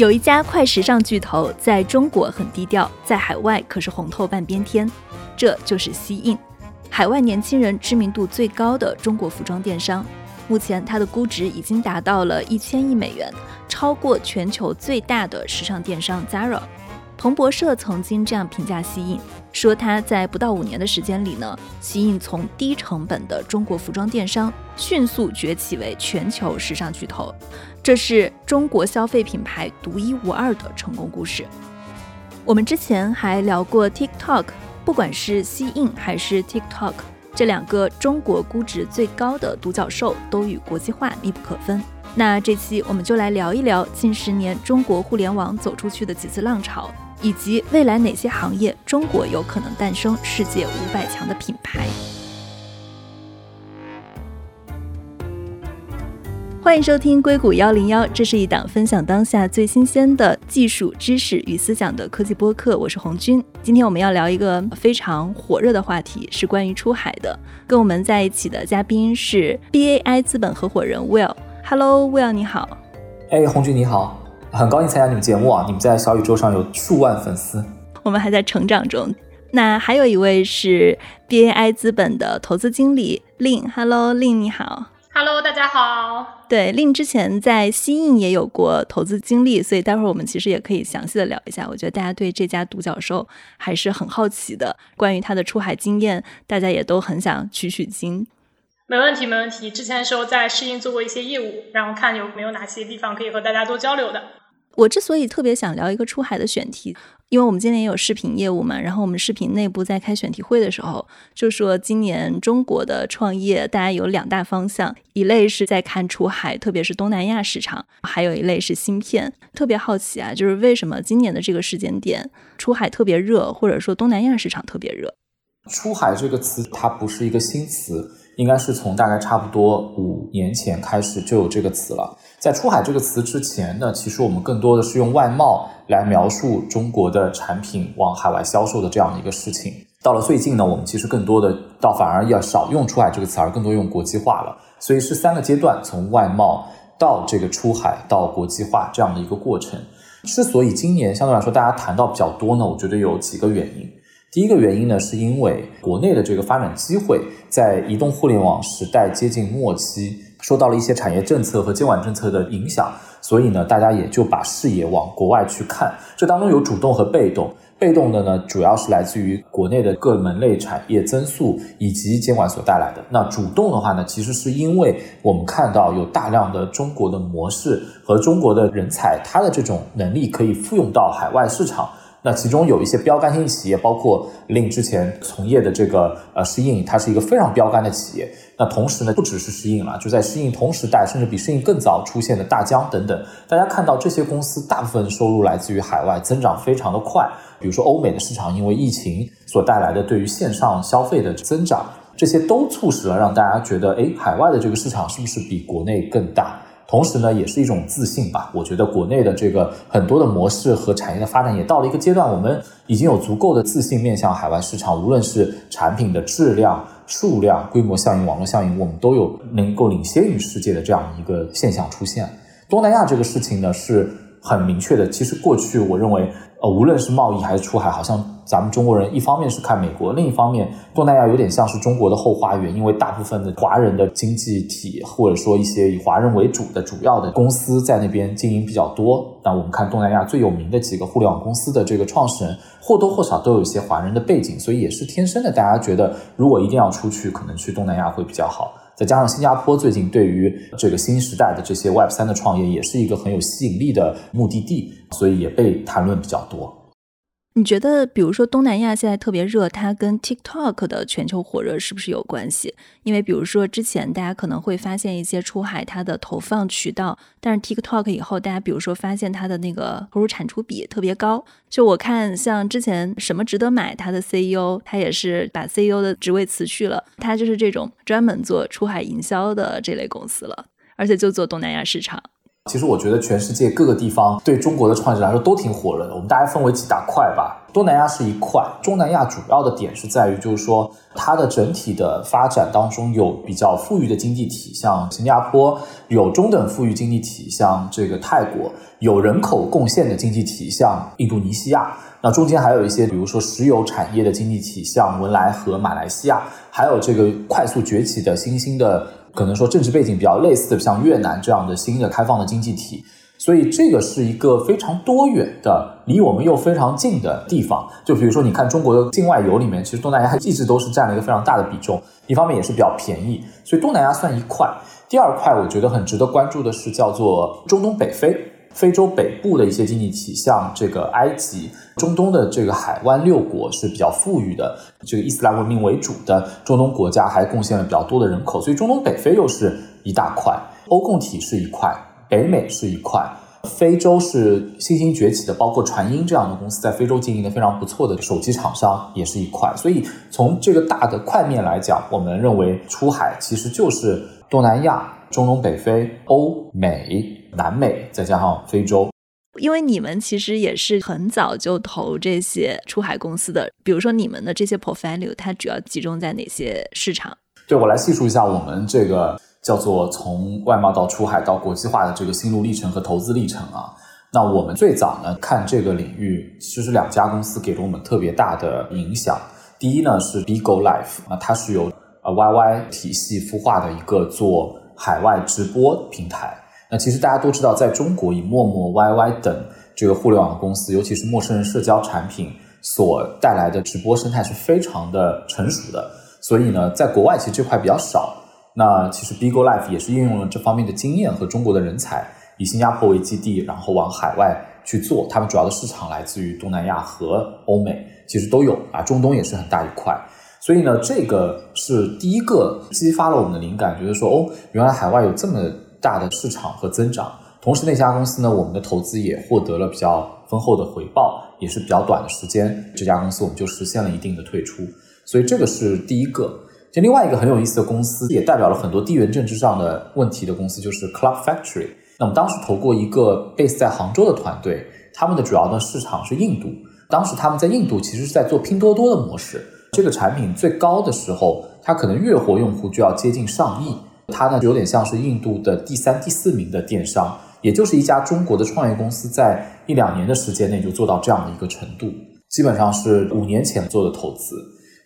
有一家快时尚巨头在中国很低调，在海外可是红透半边天，这就是西印，海外年轻人知名度最高的中国服装电商。目前它的估值已经达到了一千亿美元，超过全球最大的时尚电商 Zara。彭博社曾经这样评价西印，说他在不到五年的时间里呢，西印从低成本的中国服装电商迅速崛起为全球时尚巨头。这是中国消费品牌独一无二的成功故事。我们之前还聊过 TikTok，不管是西印还是 TikTok，这两个中国估值最高的独角兽都与国际化密不可分。那这期我们就来聊一聊近十年中国互联网走出去的几次浪潮，以及未来哪些行业中国有可能诞生世界五百强的品牌。欢迎收听硅谷幺零幺，这是一档分享当下最新鲜的技术知识与思想的科技播客。我是红军，今天我们要聊一个非常火热的话题，是关于出海的。跟我们在一起的嘉宾是 BAI 资本合伙人 Will。Hello，Will，你好。哎，红军你好，很高兴参加你们节目啊！你们在小宇宙上有数万粉丝。我们还在成长中。那还有一位是 BAI 资本的投资经理 Lin。Hello，Lin，你好。Hello，大家好。对，令之前在西印也有过投资经历，所以待会儿我们其实也可以详细的聊一下。我觉得大家对这家独角兽还是很好奇的，关于他的出海经验，大家也都很想取取经。没问题，没问题。之前的时候在适应做过一些业务，然后看有没有哪些地方可以和大家多交流的。我之所以特别想聊一个出海的选题。因为我们今年也有视频业务嘛，然后我们视频内部在开选题会的时候，就说今年中国的创业大家有两大方向，一类是在看出海，特别是东南亚市场，还有一类是芯片。特别好奇啊，就是为什么今年的这个时间点出海特别热，或者说东南亚市场特别热？出海这个词它不是一个新词，应该是从大概差不多五年前开始就有这个词了。在出海这个词之前呢，其实我们更多的是用外贸来描述中国的产品往海外销售的这样的一个事情。到了最近呢，我们其实更多的倒反而要少用出海这个词，而更多用国际化了。所以是三个阶段，从外贸到这个出海到国际化这样的一个过程。之所以今年相对来说大家谈到比较多呢，我觉得有几个原因。第一个原因呢，是因为国内的这个发展机会在移动互联网时代接近末期。受到了一些产业政策和监管政策的影响，所以呢，大家也就把视野往国外去看。这当中有主动和被动，被动的呢，主要是来自于国内的各门类产业增速以及监管所带来的。那主动的话呢，其实是因为我们看到有大量的中国的模式和中国的人才，他的这种能力可以复用到海外市场。那其中有一些标杆性企业，包括令之前从业的这个呃适应，它是一个非常标杆的企业。那同时呢，不只是适应了，就在适应同时代，甚至比适应更早出现的大疆等等。大家看到这些公司大部分收入来自于海外，增长非常的快。比如说欧美的市场，因为疫情所带来的对于线上消费的增长，这些都促使了让大家觉得，哎，海外的这个市场是不是比国内更大？同时呢，也是一种自信吧。我觉得国内的这个很多的模式和产业的发展也到了一个阶段，我们已经有足够的自信面向海外市场，无论是产品的质量、数量、规模效应、网络效应，我们都有能够领先于世界的这样一个现象出现。东南亚这个事情呢，是很明确的。其实过去我认为。呃，无论是贸易还是出海，好像咱们中国人一方面是看美国，另一方面东南亚有点像是中国的后花园，因为大部分的华人的经济体或者说一些以华人为主的主要的公司在那边经营比较多。那我们看东南亚最有名的几个互联网公司的这个创始人，或多或少都有一些华人的背景，所以也是天生的，大家觉得如果一定要出去，可能去东南亚会比较好。再加上新加坡最近对于这个新时代的这些 Web 三的创业，也是一个很有吸引力的目的地，所以也被谈论比较多。你觉得，比如说东南亚现在特别热，它跟 TikTok 的全球火热是不是有关系？因为比如说之前大家可能会发现一些出海它的投放渠道，但是 TikTok 以后，大家比如说发现它的那个投入产出比特别高。就我看，像之前什么值得买，它的 CEO 他也是把 CEO 的职位辞去了，他就是这种专门做出海营销的这类公司了，而且就做东南亚市场。其实我觉得全世界各个地方对中国的创业者来说都挺火热的。我们大概分为几大块吧。东南亚是一块，中南亚主要的点是在于，就是说它的整体的发展当中有比较富裕的经济体，像新加坡；有中等富裕经济体，像这个泰国；有人口贡献的经济体，像印度尼西亚。那中间还有一些，比如说石油产业的经济体，像文莱和马来西亚；还有这个快速崛起的新兴的，可能说政治背景比较类似的，像越南这样的新的开放的经济体。所以这个是一个非常多元的，离我们又非常近的地方。就比如说，你看中国的境外游里面，其实东南亚一直都是占了一个非常大的比重。一方面也是比较便宜，所以东南亚算一块。第二块我觉得很值得关注的是叫做中东北非，非洲北部的一些经济体，像这个埃及、中东的这个海湾六国是比较富裕的，这个伊斯兰文明为主的中东国家还贡献了比较多的人口，所以中东北非又是一大块。欧共体是一块。北美是一块，非洲是新兴崛起的，包括传音这样的公司在非洲经营的非常不错的手机厂商也是一块。所以从这个大的块面来讲，我们认为出海其实就是东南亚、中东北非、欧美、南美，再加上非洲。因为你们其实也是很早就投这些出海公司的，比如说你们的这些 portfolio，它主要集中在哪些市场？对我来细数一下我们这个。叫做从外贸到出海到国际化的这个心路历程和投资历程啊，那我们最早呢看这个领域，其实两家公司给了我们特别大的影响。第一呢是 Bigo Life 啊，它是由呃 YY 体系孵化的一个做海外直播平台。那其实大家都知道，在中国以陌陌、YY 等这个互联网公司，尤其是陌生人社交产品所带来的直播生态是非常的成熟的，所以呢，在国外其实这块比较少。那其实 Bigo Life 也是应用了这方面的经验和中国的人才，以新加坡为基地，然后往海外去做。他们主要的市场来自于东南亚和欧美，其实都有啊，中东也是很大一块。所以呢，这个是第一个激发了我们的灵感，觉得说哦，原来海外有这么大的市场和增长。同时那家公司呢，我们的投资也获得了比较丰厚的回报，也是比较短的时间，这家公司我们就实现了一定的退出。所以这个是第一个。就另外一个很有意思的公司，也代表了很多地缘政治上的问题的公司，就是 Club Factory。那么当时投过一个 base 在杭州的团队，他们的主要的市场是印度。当时他们在印度其实是在做拼多多的模式，这个产品最高的时候，它可能月活用户就要接近上亿。它呢有点像是印度的第三、第四名的电商，也就是一家中国的创业公司在一两年的时间内就做到这样的一个程度，基本上是五年前做的投资。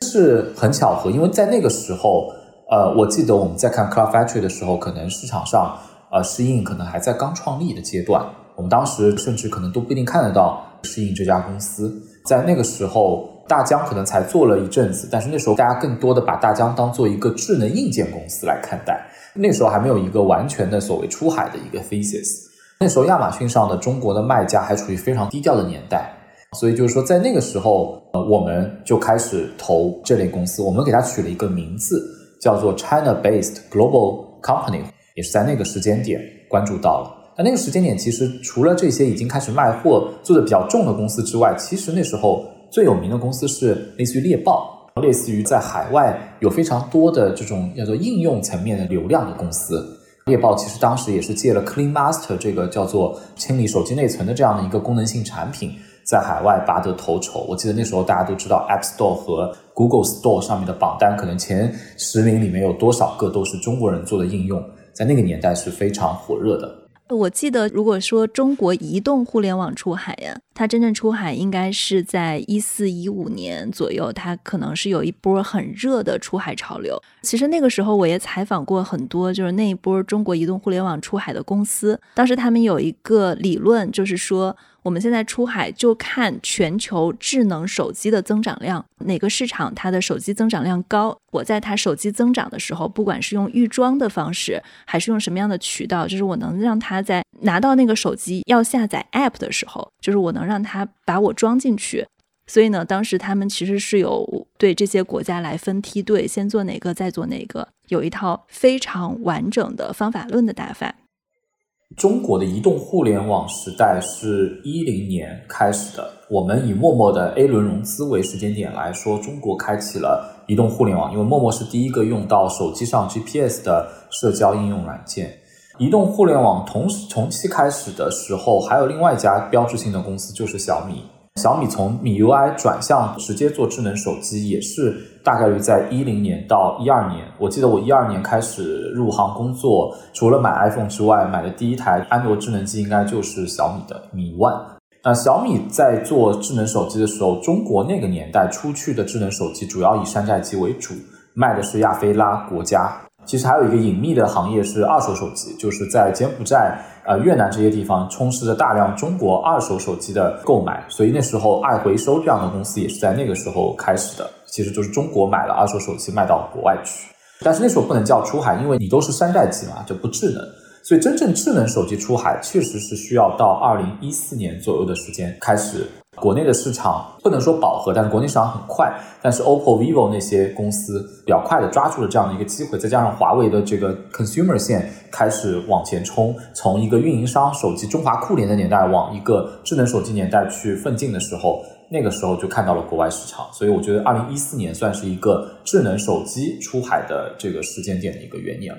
是很巧合，因为在那个时候，呃，我记得我们在看 Club Factory 的时候，可能市场上，呃，适应可能还在刚创立的阶段。我们当时甚至可能都不一定看得到适应这家公司。在那个时候，大疆可能才做了一阵子，但是那时候大家更多的把大疆当做一个智能硬件公司来看待。那时候还没有一个完全的所谓出海的一个 thesis。那时候亚马逊上的中国的卖家还处于非常低调的年代。所以就是说，在那个时候，呃，我们就开始投这类公司。我们给它取了一个名字，叫做 China-based global company，也是在那个时间点关注到了。那那个时间点，其实除了这些已经开始卖货、做的比较重的公司之外，其实那时候最有名的公司是类似于猎豹，类似于在海外有非常多的这种叫做应用层面的流量的公司。猎豹其实当时也是借了 Clean Master 这个叫做清理手机内存的这样的一个功能性产品。在海外拔得头筹，我记得那时候大家都知道 App Store 和 Google Store 上面的榜单，可能前十名里面有多少个都是中国人做的应用，在那个年代是非常火热的。我记得，如果说中国移动互联网出海呀，它真正出海应该是在一四一五年左右，它可能是有一波很热的出海潮流。其实那个时候我也采访过很多，就是那一波中国移动互联网出海的公司，当时他们有一个理论，就是说。我们现在出海就看全球智能手机的增长量，哪个市场它的手机增长量高？我在它手机增长的时候，不管是用预装的方式，还是用什么样的渠道，就是我能让它在拿到那个手机要下载 App 的时候，就是我能让它把我装进去。所以呢，当时他们其实是有对这些国家来分梯队，先做哪个，再做哪个，有一套非常完整的方法论的打法。中国的移动互联网时代是一零年开始的。我们以陌陌的 A 轮融资为时间点来说，中国开启了移动互联网，因为陌陌是第一个用到手机上 GPS 的社交应用软件。移动互联网同时同期开始的时候，还有另外一家标志性的公司就是小米。小米从米 UI 转向直接做智能手机，也是大概率在一零年到一二年。我记得我一二年开始入行工作，除了买 iPhone 之外，买的第一台安卓智能机应该就是小米的米 One。那小米在做智能手机的时候，中国那个年代出去的智能手机主要以山寨机为主，卖的是亚非拉国家。其实还有一个隐秘的行业是二手手机，就是在柬埔寨、呃越南这些地方充斥着大量中国二手手机的购买，所以那时候爱回收这样的公司也是在那个时候开始的。其实就是中国买了二手手机卖到国外去，但是那时候不能叫出海，因为你都是山寨机嘛，就不智能。所以真正智能手机出海，确实是需要到二零一四年左右的时间开始。国内的市场不能说饱和，但是国内市场很快。但是 OPPO、vivo 那些公司比较快的抓住了这样的一个机会，再加上华为的这个 consumer 线开始往前冲，从一个运营商手机中华酷联的年代往一个智能手机年代去奋进的时候，那个时候就看到了国外市场。所以我觉得二零一四年算是一个智能手机出海的这个时间点的一个元年。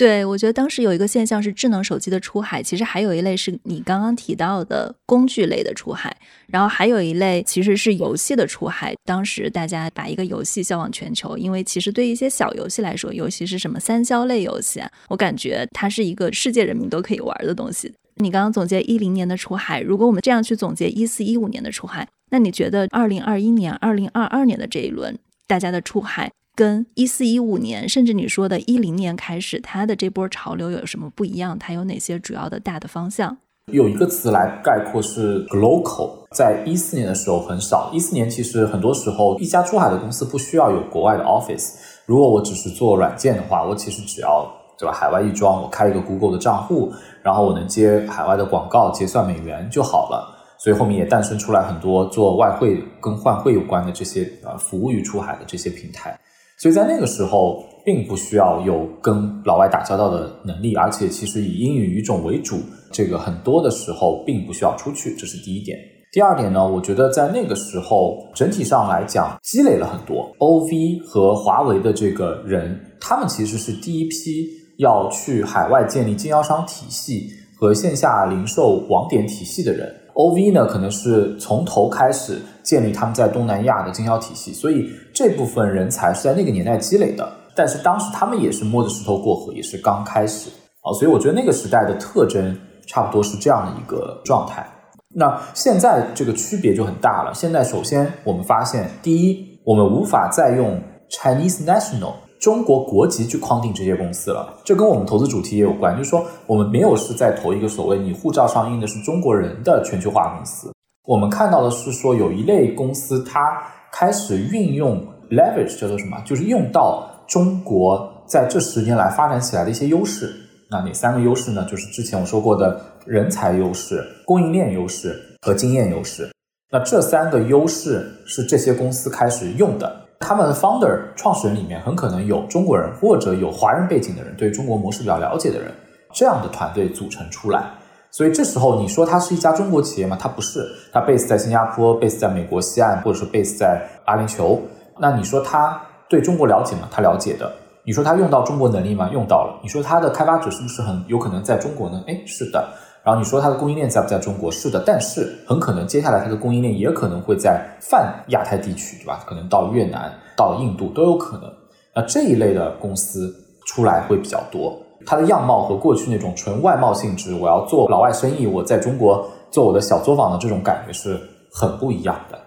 对，我觉得当时有一个现象是智能手机的出海，其实还有一类是你刚刚提到的工具类的出海，然后还有一类其实是游戏的出海。当时大家把一个游戏销往全球，因为其实对一些小游戏来说，尤其是什么三消类游戏，我感觉它是一个世界人民都可以玩的东西。你刚刚总结一零年的出海，如果我们这样去总结一四一五年的出海，那你觉得二零二一年、二零二二年的这一轮大家的出海？跟一四一五年，甚至你说的一零年开始，它的这波潮流有什么不一样？它有哪些主要的大的方向？有一个词来概括是 global，在一四年的时候很少。一四年其实很多时候，一家出海的公司不需要有国外的 office。如果我只是做软件的话，我其实只要对吧，海外一装，我开一个 Google 的账户，然后我能接海外的广告，结算美元就好了。所以后面也诞生出来很多做外汇跟换汇有关的这些呃服务于出海的这些平台。所以在那个时候，并不需要有跟老外打交道的能力，而且其实以英语语种为主，这个很多的时候并不需要出去，这是第一点。第二点呢，我觉得在那个时候整体上来讲积累了很多 OV 和华为的这个人，他们其实是第一批要去海外建立经销商体系和线下零售网点体系的人。OV 呢，可能是从头开始建立他们在东南亚的经销体系，所以这部分人才是在那个年代积累的。但是当时他们也是摸着石头过河，也是刚开始啊，所以我觉得那个时代的特征差不多是这样的一个状态。那现在这个区别就很大了。现在首先我们发现，第一，我们无法再用 Chinese national。中国国籍去框定这些公司了，这跟我们投资主题也有关。就是说，我们没有是在投一个所谓你护照上印的是中国人的全球化公司。我们看到的是说，有一类公司它开始运用 leverage 叫做什么？就是用到中国在这十年来发展起来的一些优势。那哪三个优势呢？就是之前我说过的人才优势、供应链优势和经验优势。那这三个优势是这些公司开始用的。他们的 founder 创始人里面很可能有中国人或者有华人背景的人，对中国模式比较了解的人，这样的团队组成出来。所以这时候你说它是一家中国企业吗？它不是，它 base 在新加坡，base 在美国西岸，或者说 base 在阿联酋。那你说它对中国了解吗？它了解的。你说它用到中国能力吗？用到了。你说它的开发者是不是很有可能在中国呢？哎，是的。然后你说它的供应链在不在中国？是的，但是很可能接下来它的供应链也可能会在泛亚太地区，对吧？可能到越南、到印度都有可能。那这一类的公司出来会比较多，它的样貌和过去那种纯外贸性质，我要做老外生意，我在中国做我的小作坊的这种感觉是很不一样的。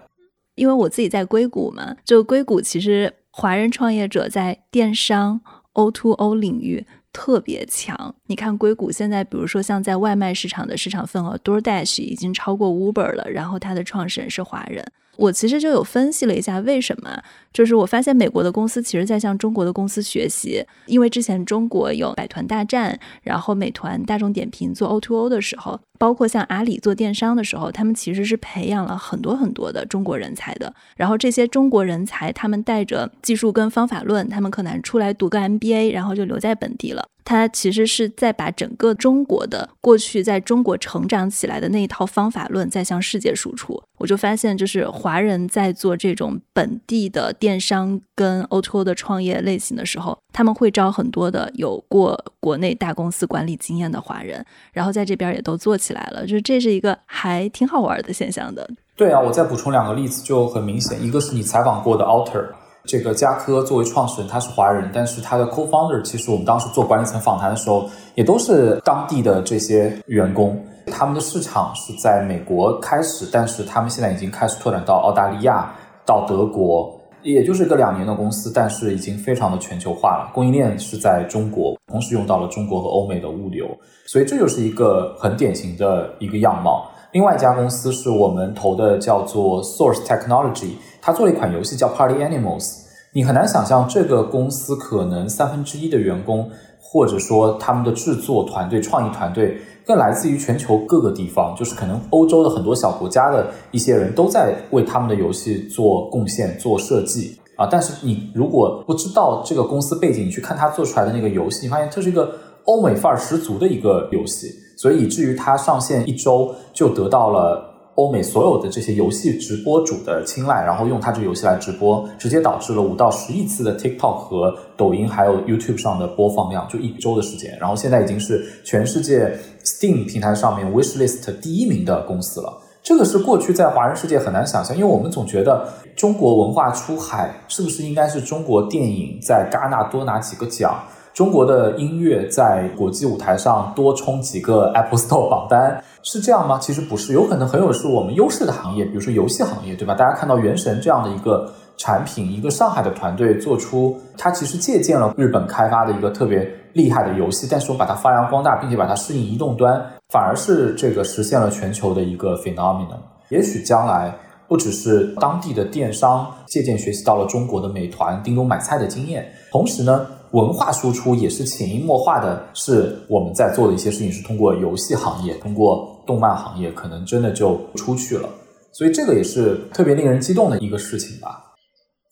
因为我自己在硅谷嘛，就硅谷其实华人创业者在电商 O to O 领域。特别强，你看硅谷现在，比如说像在外卖市场的市场份额，DoorDash 已经超过 Uber 了，然后它的创始人是华人。我其实就有分析了一下为什么，就是我发现美国的公司其实在向中国的公司学习，因为之前中国有百团大战，然后美团、大众点评做 O2O 的时候，包括像阿里做电商的时候，他们其实是培养了很多很多的中国人才的。然后这些中国人才，他们带着技术跟方法论，他们可能出来读个 MBA，然后就留在本地了。它其实是在把整个中国的过去在中国成长起来的那一套方法论在向世界输出。我就发现，就是华人在做这种本地的电商跟 O2O 的创业类型的时候，他们会招很多的有过国内大公司管理经验的华人，然后在这边也都做起来了。就是这是一个还挺好玩的现象的。对啊，我再补充两个例子就很明显，一个是你采访过的 Alter。这个嘉科作为创始人，他是华人，但是他的 co-founder 其实我们当时做管理层访谈的时候，也都是当地的这些员工。他们的市场是在美国开始，但是他们现在已经开始拓展到澳大利亚、到德国，也就是个两年的公司，但是已经非常的全球化了。供应链是在中国，同时用到了中国和欧美的物流，所以这就是一个很典型的一个样貌。另外一家公司是我们投的，叫做 Source Technology。他做了一款游戏叫 Party Animals，你很难想象这个公司可能三分之一的员工，或者说他们的制作团队、创意团队，更来自于全球各个地方，就是可能欧洲的很多小国家的一些人都在为他们的游戏做贡献、做设计啊。但是你如果不知道这个公司背景，你去看他做出来的那个游戏，你发现这是一个欧美范儿十足的一个游戏，所以以至于它上线一周就得到了。欧美所有的这些游戏直播主的青睐，然后用它这个游戏来直播，直接导致了五到十亿次的 TikTok 和抖音还有 YouTube 上的播放量，就一周的时间。然后现在已经是全世界 Steam 平台上面 Wishlist 第一名的公司了。这个是过去在华人世界很难想象，因为我们总觉得中国文化出海是不是应该是中国电影在戛纳多拿几个奖？中国的音乐在国际舞台上多冲几个 Apple Store 榜单是这样吗？其实不是，有可能很有是我们优势的行业，比如说游戏行业，对吧？大家看到《原神》这样的一个产品，一个上海的团队做出，它其实借鉴了日本开发的一个特别厉害的游戏，但是我把它发扬光大，并且把它适应移动端，反而是这个实现了全球的一个 phenomenon。也许将来不只是当地的电商借鉴学习到了中国的美团、叮咚买菜的经验，同时呢。文化输出也是潜移默化的，是我们在做的一些事情，是通过游戏行业、通过动漫行业，可能真的就出去了。所以这个也是特别令人激动的一个事情吧。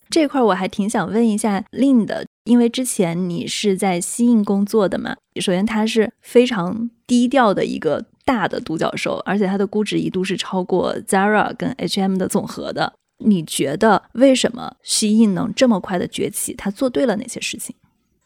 这块我还挺想问一下 Lin 的，因为之前你是在西印工作的嘛。首先，它是非常低调的一个大的独角兽，而且它的估值一度是超过 Zara 跟 H&M 的总和的。你觉得为什么西印能这么快的崛起？他做对了哪些事情？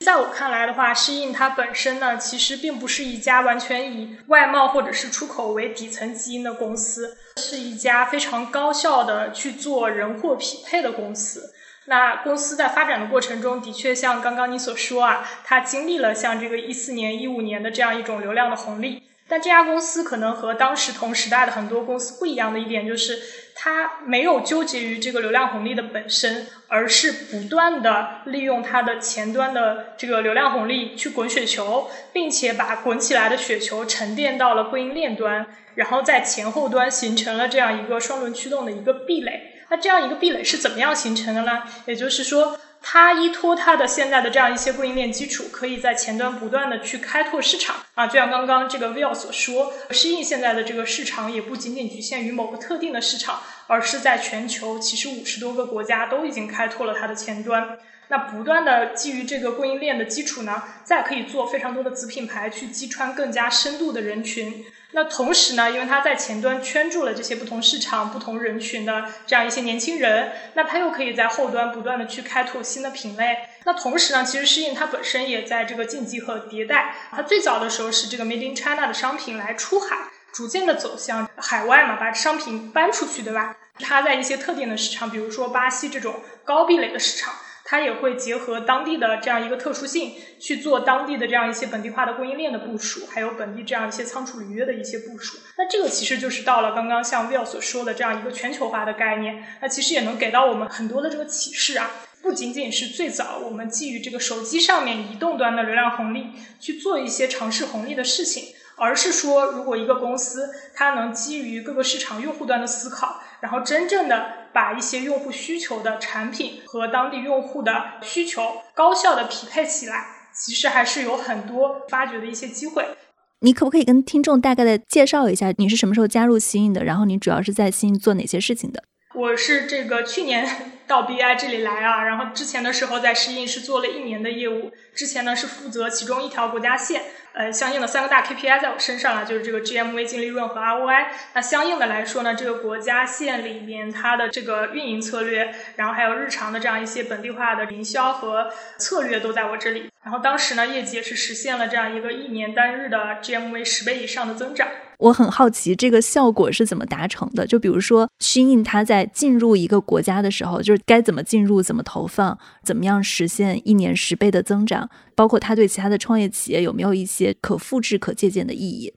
在我看来的话，适应它本身呢，其实并不是一家完全以外贸或者是出口为底层基因的公司，是一家非常高效的去做人货匹配的公司。那公司在发展的过程中，的确像刚刚你所说啊，它经历了像这个一四年、一五年的这样一种流量的红利。但这家公司可能和当时同时代的很多公司不一样的一点，就是它没有纠结于这个流量红利的本身，而是不断的利用它的前端的这个流量红利去滚雪球，并且把滚起来的雪球沉淀到了供应链端，然后在前后端形成了这样一个双轮驱动的一个壁垒。那这样一个壁垒是怎么样形成的呢？也就是说。它依托它的现在的这样一些供应链基础，可以在前端不断的去开拓市场啊，就像刚刚这个 Will 所说，适应现在的这个市场也不仅仅局限于某个特定的市场，而是在全球其实五十多个国家都已经开拓了它的前端。那不断的基于这个供应链的基础呢，再可以做非常多的子品牌去击穿更加深度的人群。那同时呢，因为它在前端圈住了这些不同市场、不同人群的这样一些年轻人，那它又可以在后端不断的去开拓新的品类。那同时呢，其实适应它本身也在这个晋级和迭代。它最早的时候是这个 Made in China 的商品来出海，逐渐的走向海外嘛，把商品搬出去，对吧？它在一些特定的市场，比如说巴西这种高壁垒的市场。它也会结合当地的这样一个特殊性，去做当地的这样一些本地化的供应链的部署，还有本地这样一些仓储履约的一些部署。那这个其实就是到了刚刚像 Will 所说的这样一个全球化的概念。那其实也能给到我们很多的这个启示啊，不仅仅是最早我们基于这个手机上面移动端的流量红利去做一些尝试红利的事情。而是说，如果一个公司它能基于各个市场用户端的思考，然后真正的把一些用户需求的产品和当地用户的需求高效的匹配起来，其实还是有很多发掘的一些机会。你可不可以跟听众大概的介绍一下，你是什么时候加入新印的？然后你主要是在新印做哪些事情的？我是这个去年 到 BI 这里来啊。然后之前的时候在适应是做了一年的业务，之前呢是负责其中一条国家线。呃，相应的三个大 KPI 在我身上啊，就是这个 GMV 净利润和 ROI。那相应的来说呢，这个国家线里面它的这个运营策略，然后还有日常的这样一些本地化的营销和策略都在我这里。然后当时呢，业绩也是实现了这样一个一年单日的 GMV 十倍以上的增长。我很好奇这个效果是怎么达成的？就比如说新印它在进入一个国家的时候，就是该怎么进入、怎么投放、怎么样实现一年十倍的增长，包括它对其他的创业企业有没有一些可复制、可借鉴的意义？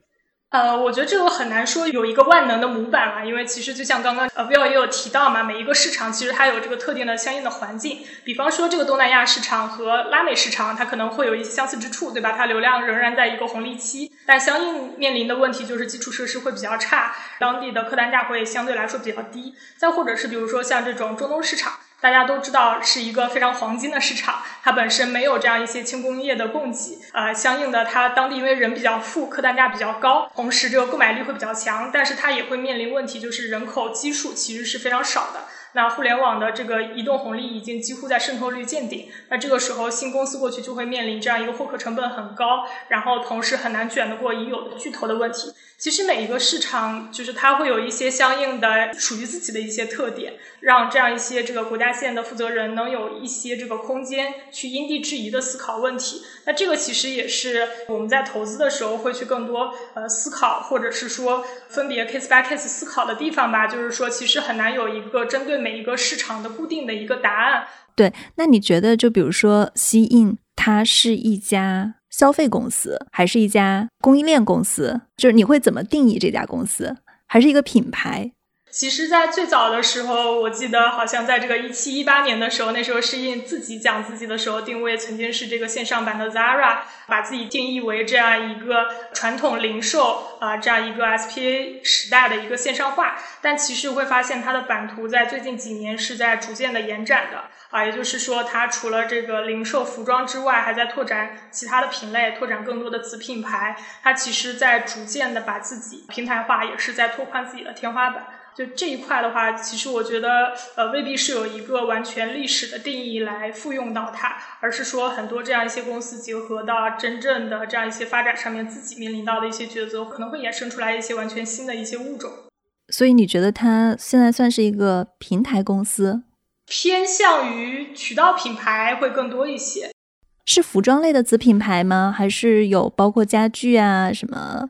呃，我觉得这个很难说有一个万能的模板了，因为其实就像刚刚呃 Will 也有提到嘛，每一个市场其实它有这个特定的相应的环境，比方说这个东南亚市场和拉美市场，它可能会有一些相似之处，对吧？它流量仍然在一个红利期，但相应面临的问题就是基础设施会比较差，当地的客单价会相对来说比较低，再或者是比如说像这种中东市场。大家都知道是一个非常黄金的市场，它本身没有这样一些轻工业的供给，呃，相应的它当地因为人比较富，客单价比较高，同时这个购买力会比较强，但是它也会面临问题，就是人口基数其实是非常少的。那互联网的这个移动红利已经几乎在渗透率见顶，那这个时候新公司过去就会面临这样一个获客成本很高，然后同时很难卷得过已有的巨头的问题。其实每一个市场就是它会有一些相应的属于自己的一些特点，让这样一些这个国家线的负责人能有一些这个空间去因地制宜的思考问题。那这个其实也是我们在投资的时候会去更多呃思考，或者是说分别 case by case 思考的地方吧。就是说其实很难有一个针对。每一个市场的固定的一个答案，对。那你觉得，就比如说，西印它是一家消费公司，还是一家供应链公司？就是你会怎么定义这家公司？还是一个品牌？其实，在最早的时候，我记得好像在这个一七一八年的时候，那时候是应自己讲自己的时候，定位曾经是这个线上版的 Zara，把自己定义为这样一个传统零售啊，这样一个 SPA 时代的一个线上化。但其实会发现，它的版图在最近几年是在逐渐的延展的啊，也就是说，它除了这个零售服装之外，还在拓展其他的品类，拓展更多的子品牌。它其实在逐渐的把自己平台化，也是在拓宽自己的天花板。就这一块的话，其实我觉得，呃，未必是有一个完全历史的定义来复用到它，而是说很多这样一些公司结合到真正的这样一些发展上面，自己面临到的一些抉择，可能会衍生出来一些完全新的一些物种。所以你觉得它现在算是一个平台公司，偏向于渠道品牌会更多一些？是服装类的子品牌吗？还是有包括家具啊什么？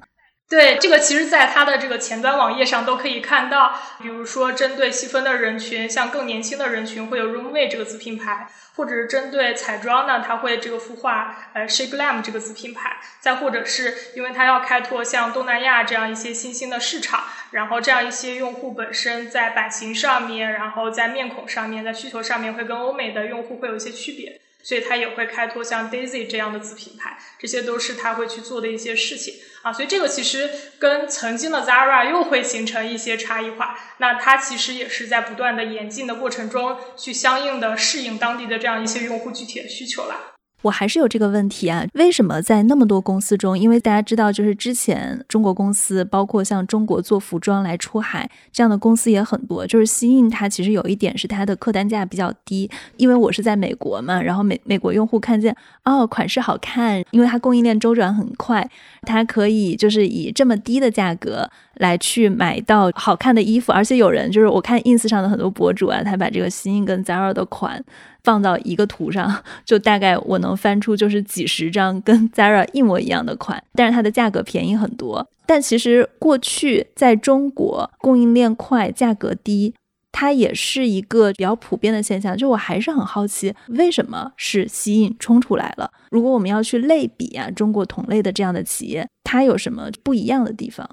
对，这个其实在它的这个前端网页上都可以看到，比如说针对细分的人群，像更年轻的人群会有 Roomway 这个子品牌，或者是针对彩妆呢，它会这个孵化呃 Sheglam 这个子品牌，再或者是因为它要开拓像东南亚这样一些新兴的市场，然后这样一些用户本身在版型上面，然后在面孔上面，在需求上面会跟欧美的用户会有一些区别。所以它也会开拓像 Daisy 这样的子品牌，这些都是它会去做的一些事情啊。所以这个其实跟曾经的 Zara 又会形成一些差异化。那它其实也是在不断的演进的过程中，去相应的适应当地的这样一些用户具体的需求了。我还是有这个问题啊，为什么在那么多公司中？因为大家知道，就是之前中国公司，包括像中国做服装来出海这样的公司也很多。就是西印，它其实有一点是它的客单价比较低，因为我是在美国嘛，然后美美国用户看见哦款式好看，因为它供应链周转很快，它可以就是以这么低的价格来去买到好看的衣服，而且有人就是我看 ins 上的很多博主啊，他把这个西印跟 Zara 的款。放到一个图上，就大概我能翻出就是几十张跟 Zara 一模一样的款，但是它的价格便宜很多。但其实过去在中国供应链快、价格低，它也是一个比较普遍的现象。就我还是很好奇，为什么是吸引冲出来了？如果我们要去类比啊，中国同类的这样的企业，它有什么不一样的地方？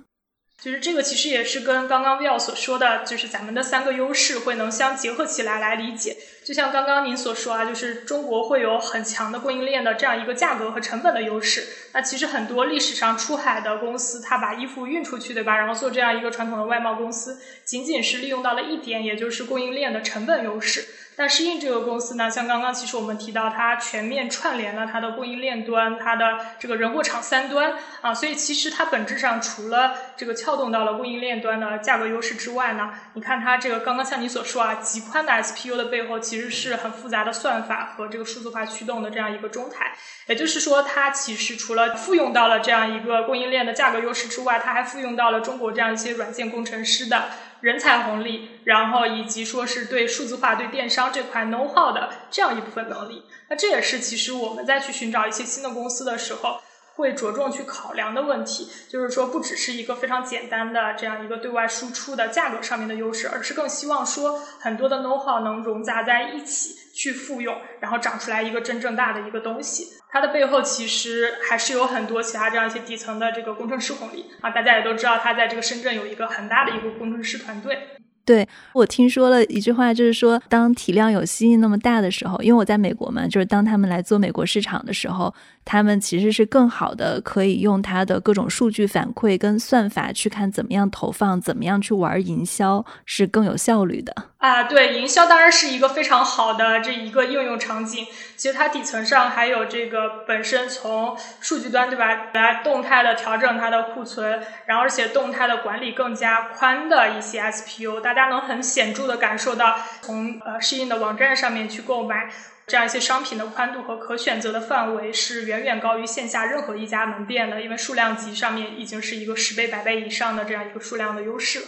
就是这个其实也是跟刚刚 Will 所说的，就是咱们的三个优势会能相结合起来来理解。就像刚刚您所说啊，就是中国会有很强的供应链的这样一个价格和成本的优势。那其实很多历史上出海的公司，它把衣服运出去，对吧？然后做这样一个传统的外贸公司，仅仅是利用到了一点，也就是供应链的成本优势。但适应这个公司呢，像刚刚其实我们提到，它全面串联了它的供应链端，它的这个人货场三端啊，所以其实它本质上除了这个撬动到了供应链端的价格优势之外呢，你看它这个刚刚像你所说啊，极宽的 SPU 的背后其实是很复杂的算法和这个数字化驱动的这样一个中台，也就是说，它其实除了复用到了这样一个供应链的价格优势之外，它还复用到了中国这样一些软件工程师的。人才红利，然后以及说是对数字化、对电商这块 know how 的这样一部分能力，那这也是其实我们在去寻找一些新的公司的时候。会着重去考量的问题，就是说不只是一个非常简单的这样一个对外输出的价格上面的优势，而是更希望说很多的 know how 能融杂在一起去复用，然后长出来一个真正大的一个东西。它的背后其实还是有很多其他这样一些底层的这个工程师红利啊，大家也都知道，它在这个深圳有一个很大的一个工程师团队。对我听说了一句话，就是说，当体量有吸引那么大的时候，因为我在美国嘛，就是当他们来做美国市场的时候，他们其实是更好的可以用它的各种数据反馈跟算法去看怎么样投放，怎么样去玩营销是更有效率的。啊，对，营销当然是一个非常好的这一个应用场景。其实它底层上还有这个本身从数据端对吧，来动态的调整它的库存，然后而且动态的管理更加宽的一些 SPU，大家能很显著的感受到，从呃适应的网站上面去购买这样一些商品的宽度和可选择的范围是远远高于线下任何一家门店的，因为数量级上面已经是一个十倍、百倍以上的这样一个数量的优势了。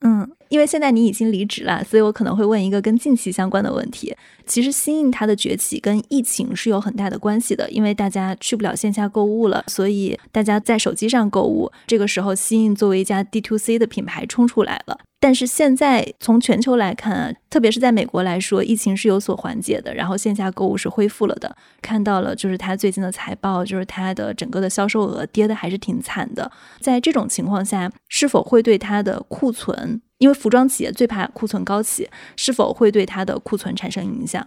嗯。因为现在你已经离职了，所以我可能会问一个跟近期相关的问题。其实，新印它的崛起跟疫情是有很大的关系的，因为大家去不了线下购物了，所以大家在手机上购物。这个时候，新印作为一家 D to C 的品牌冲出来了。但是现在从全球来看，特别是在美国来说，疫情是有所缓解的，然后线下购物是恢复了的。看到了，就是它最近的财报，就是它的整个的销售额跌的还是挺惨的。在这种情况下，是否会对它的库存？因为服装企业最怕库存高企，是否会对它的库存产生影响？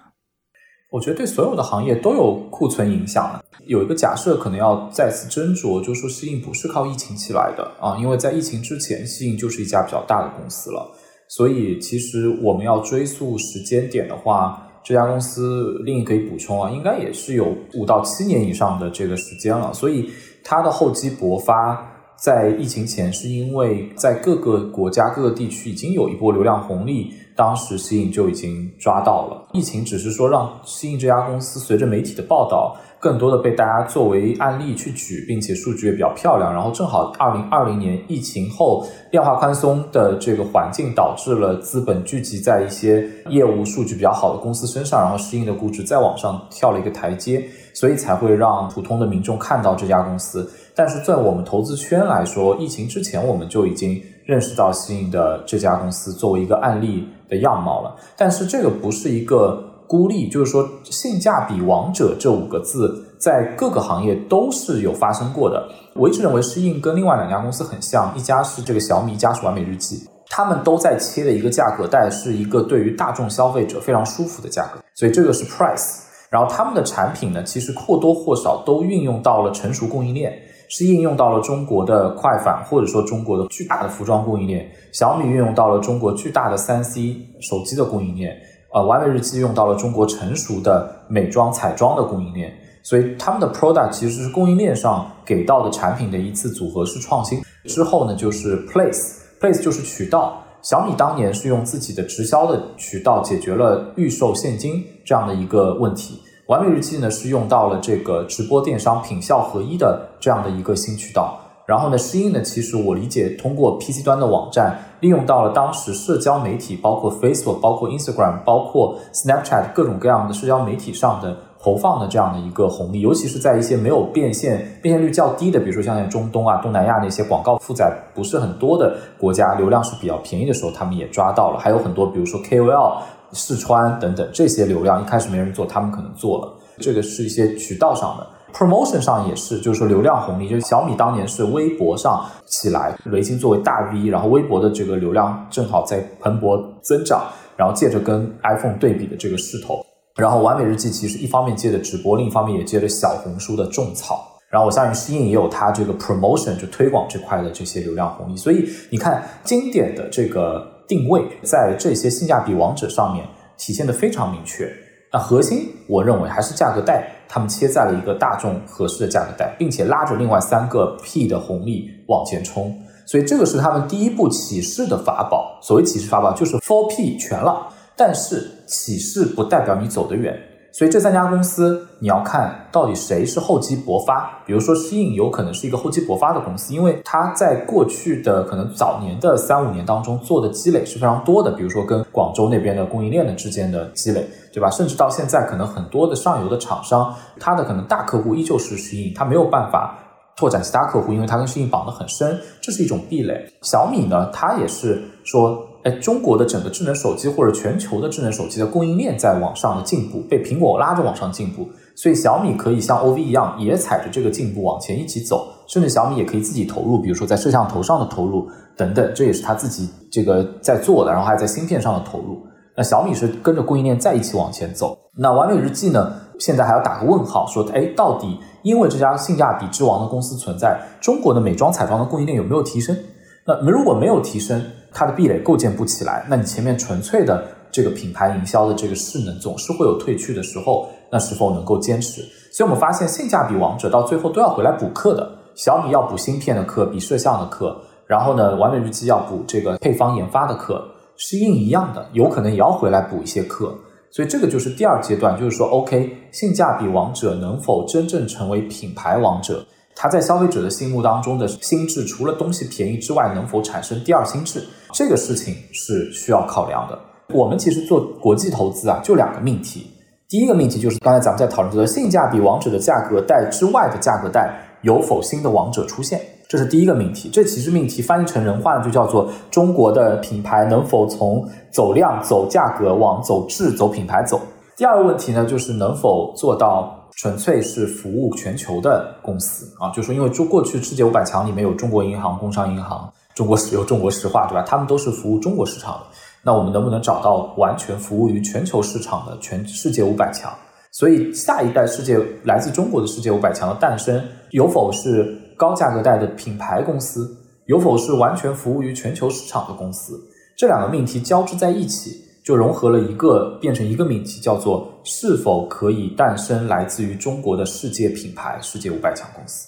我觉得对所有的行业都有库存影响。有一个假设可能要再次斟酌，就是说适应不是靠疫情起来的啊，因为在疫情之前，适应就是一家比较大的公司了。所以其实我们要追溯时间点的话，这家公司另一可以补充啊，应该也是有五到七年以上的这个时间了。所以它的厚积薄发。在疫情前，是因为在各个国家、各个地区已经有一波流量红利，当时吸引就已经抓到了。疫情只是说让吸引这家公司随着媒体的报道，更多的被大家作为案例去举，并且数据也比较漂亮。然后正好二零二零年疫情后量化宽松的这个环境，导致了资本聚集在一些业务数据比较好的公司身上，然后适应的估值再往上跳了一个台阶，所以才会让普通的民众看到这家公司。但是在我们投资圈来说，疫情之前我们就已经认识到新颖的这家公司作为一个案例的样貌了。但是这个不是一个孤立，就是说性价比王者这五个字在各个行业都是有发生过的。我一直认为适应跟另外两家公司很像，一家是这个小米，一家是完美日记，他们都在切的一个价格带是一个对于大众消费者非常舒服的价格，所以这个是 price。然后他们的产品呢，其实或多或少都运用到了成熟供应链。是应用到了中国的快反，或者说中国的巨大的服装供应链。小米运用到了中国巨大的三 C 手机的供应链，呃，完美日记用到了中国成熟的美妆彩妆的供应链。所以他们的 product 其实是供应链上给到的产品的一次组合式创新。之后呢，就是 place，place 就是渠道。小米当年是用自己的直销的渠道解决了预售现金这样的一个问题。完美日记呢是用到了这个直播电商品效合一的这样的一个新渠道，然后呢，适应呢，其实我理解通过 PC 端的网站，利用到了当时社交媒体，包括 Facebook、包括 Instagram、包括 Snapchat 各种各样的社交媒体上的投放的这样的一个红利，尤其是在一些没有变现、变现率较低的，比如说像在中东啊、东南亚那些广告负载不是很多的国家，流量是比较便宜的时候，他们也抓到了，还有很多，比如说 KOL。试穿等等这些流量一开始没人做，他们可能做了。这个是一些渠道上的，promotion 上也是，就是说流量红利。就小米当年是微博上起来，雷军作为大 V，然后微博的这个流量正好在蓬勃增长。然后借着跟 iPhone 对比的这个势头，然后完美日记其实一方面接着直播，另一方面也接着小红书的种草。然后我相信适应也有它这个 promotion 就推广这块的这些流量红利，所以你看经典的这个定位在这些性价比王者上面体现的非常明确。那核心我认为还是价格带，他们切在了一个大众合适的价格带，并且拉着另外三个 P 的红利往前冲，所以这个是他们第一步起势的法宝。所谓起势法宝就是 Four P 全了，但是起势不代表你走得远。所以这三家公司，你要看到底谁是厚积薄发。比如说，适应有可能是一个厚积薄发的公司，因为它在过去的可能早年的三五年当中做的积累是非常多的。比如说，跟广州那边的供应链的之间的积累，对吧？甚至到现在，可能很多的上游的厂商，它的可能大客户依旧是适应，它没有办法拓展其他客户，因为它跟适应绑得很深，这是一种壁垒。小米呢，它也是说。哎，中国的整个智能手机或者全球的智能手机的供应链在往上的进步，被苹果拉着往上进步，所以小米可以像 OV 一样，也踩着这个进步往前一起走，甚至小米也可以自己投入，比如说在摄像头上的投入等等，这也是他自己这个在做的，然后还在芯片上的投入。那小米是跟着供应链在一起往前走。那完美日记呢？现在还要打个问号，说哎，到底因为这家性价比之王的公司存在，中国的美妆彩妆的供应链有没有提升？那如果没有提升，它的壁垒构建不起来，那你前面纯粹的这个品牌营销的这个势能总是会有退去的时候，那是否能够坚持？所以我们发现性价比王者到最后都要回来补课的。小米要补芯片的课，比摄像的课，然后呢，完美日记要补这个配方研发的课，是硬一样的，有可能也要回来补一些课。所以这个就是第二阶段，就是说，OK，性价比王者能否真正成为品牌王者？它在消费者的心目当中的心智，除了东西便宜之外，能否产生第二心智？这个事情是需要考量的。我们其实做国际投资啊，就两个命题。第一个命题就是刚才咱们在讨论的性价比王者的价格带之外的价格带有否新的王者出现，这是第一个命题。这其实命题翻译成人话呢，就叫做中国的品牌能否从走量、走价格往走质、走品牌走。第二个问题呢，就是能否做到。纯粹是服务全球的公司啊，就说，因为中过去世界五百强里面有中国银行、工商银行、中国石油、中国石化，对吧？他们都是服务中国市场的。那我们能不能找到完全服务于全球市场的全世界五百强？所以，下一代世界来自中国的世界五百强的诞生，有否是高价格带的品牌公司，有否是完全服务于全球市场的公司？这两个命题交织在一起。就融合了一个变成一个命题，叫做是否可以诞生来自于中国的世界品牌、世界五百强公司？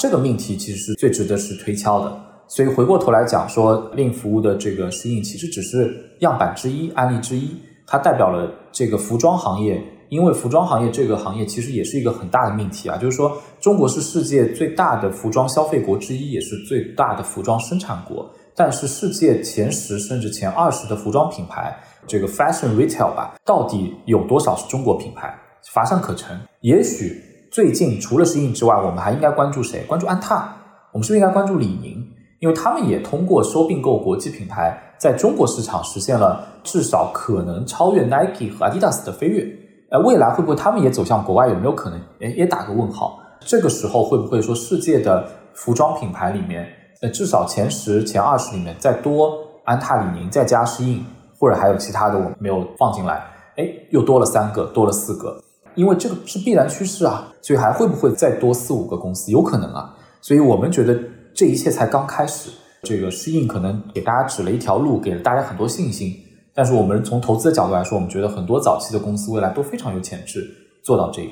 这个命题其实是最值得是推敲的。所以回过头来讲，说令服务的这个适应其实只是样板之一、案例之一，它代表了这个服装行业，因为服装行业这个行业其实也是一个很大的命题啊，就是说中国是世界最大的服装消费国之一，也是最大的服装生产国，但是世界前十甚至前二十的服装品牌。这个 fashion retail 吧，到底有多少是中国品牌？乏善可陈。也许最近除了适应之外，我们还应该关注谁？关注安踏。我们是不是应该关注李宁？因为他们也通过收并购国际品牌，在中国市场实现了至少可能超越 Nike 和 Adidas 的飞跃。哎，未来会不会他们也走向国外？有没有可能？哎，也打个问号。这个时候会不会说世界的服装品牌里面，呃，至少前十、前二十里面再多安踏、李宁，再加适应？或者还有其他的我没有放进来，哎，又多了三个，多了四个，因为这个是必然趋势啊，所以还会不会再多四五个公司？有可能啊，所以我们觉得这一切才刚开始，这个适应可能给大家指了一条路，给了大家很多信心。但是我们从投资的角度来说，我们觉得很多早期的公司未来都非常有潜质做到这个。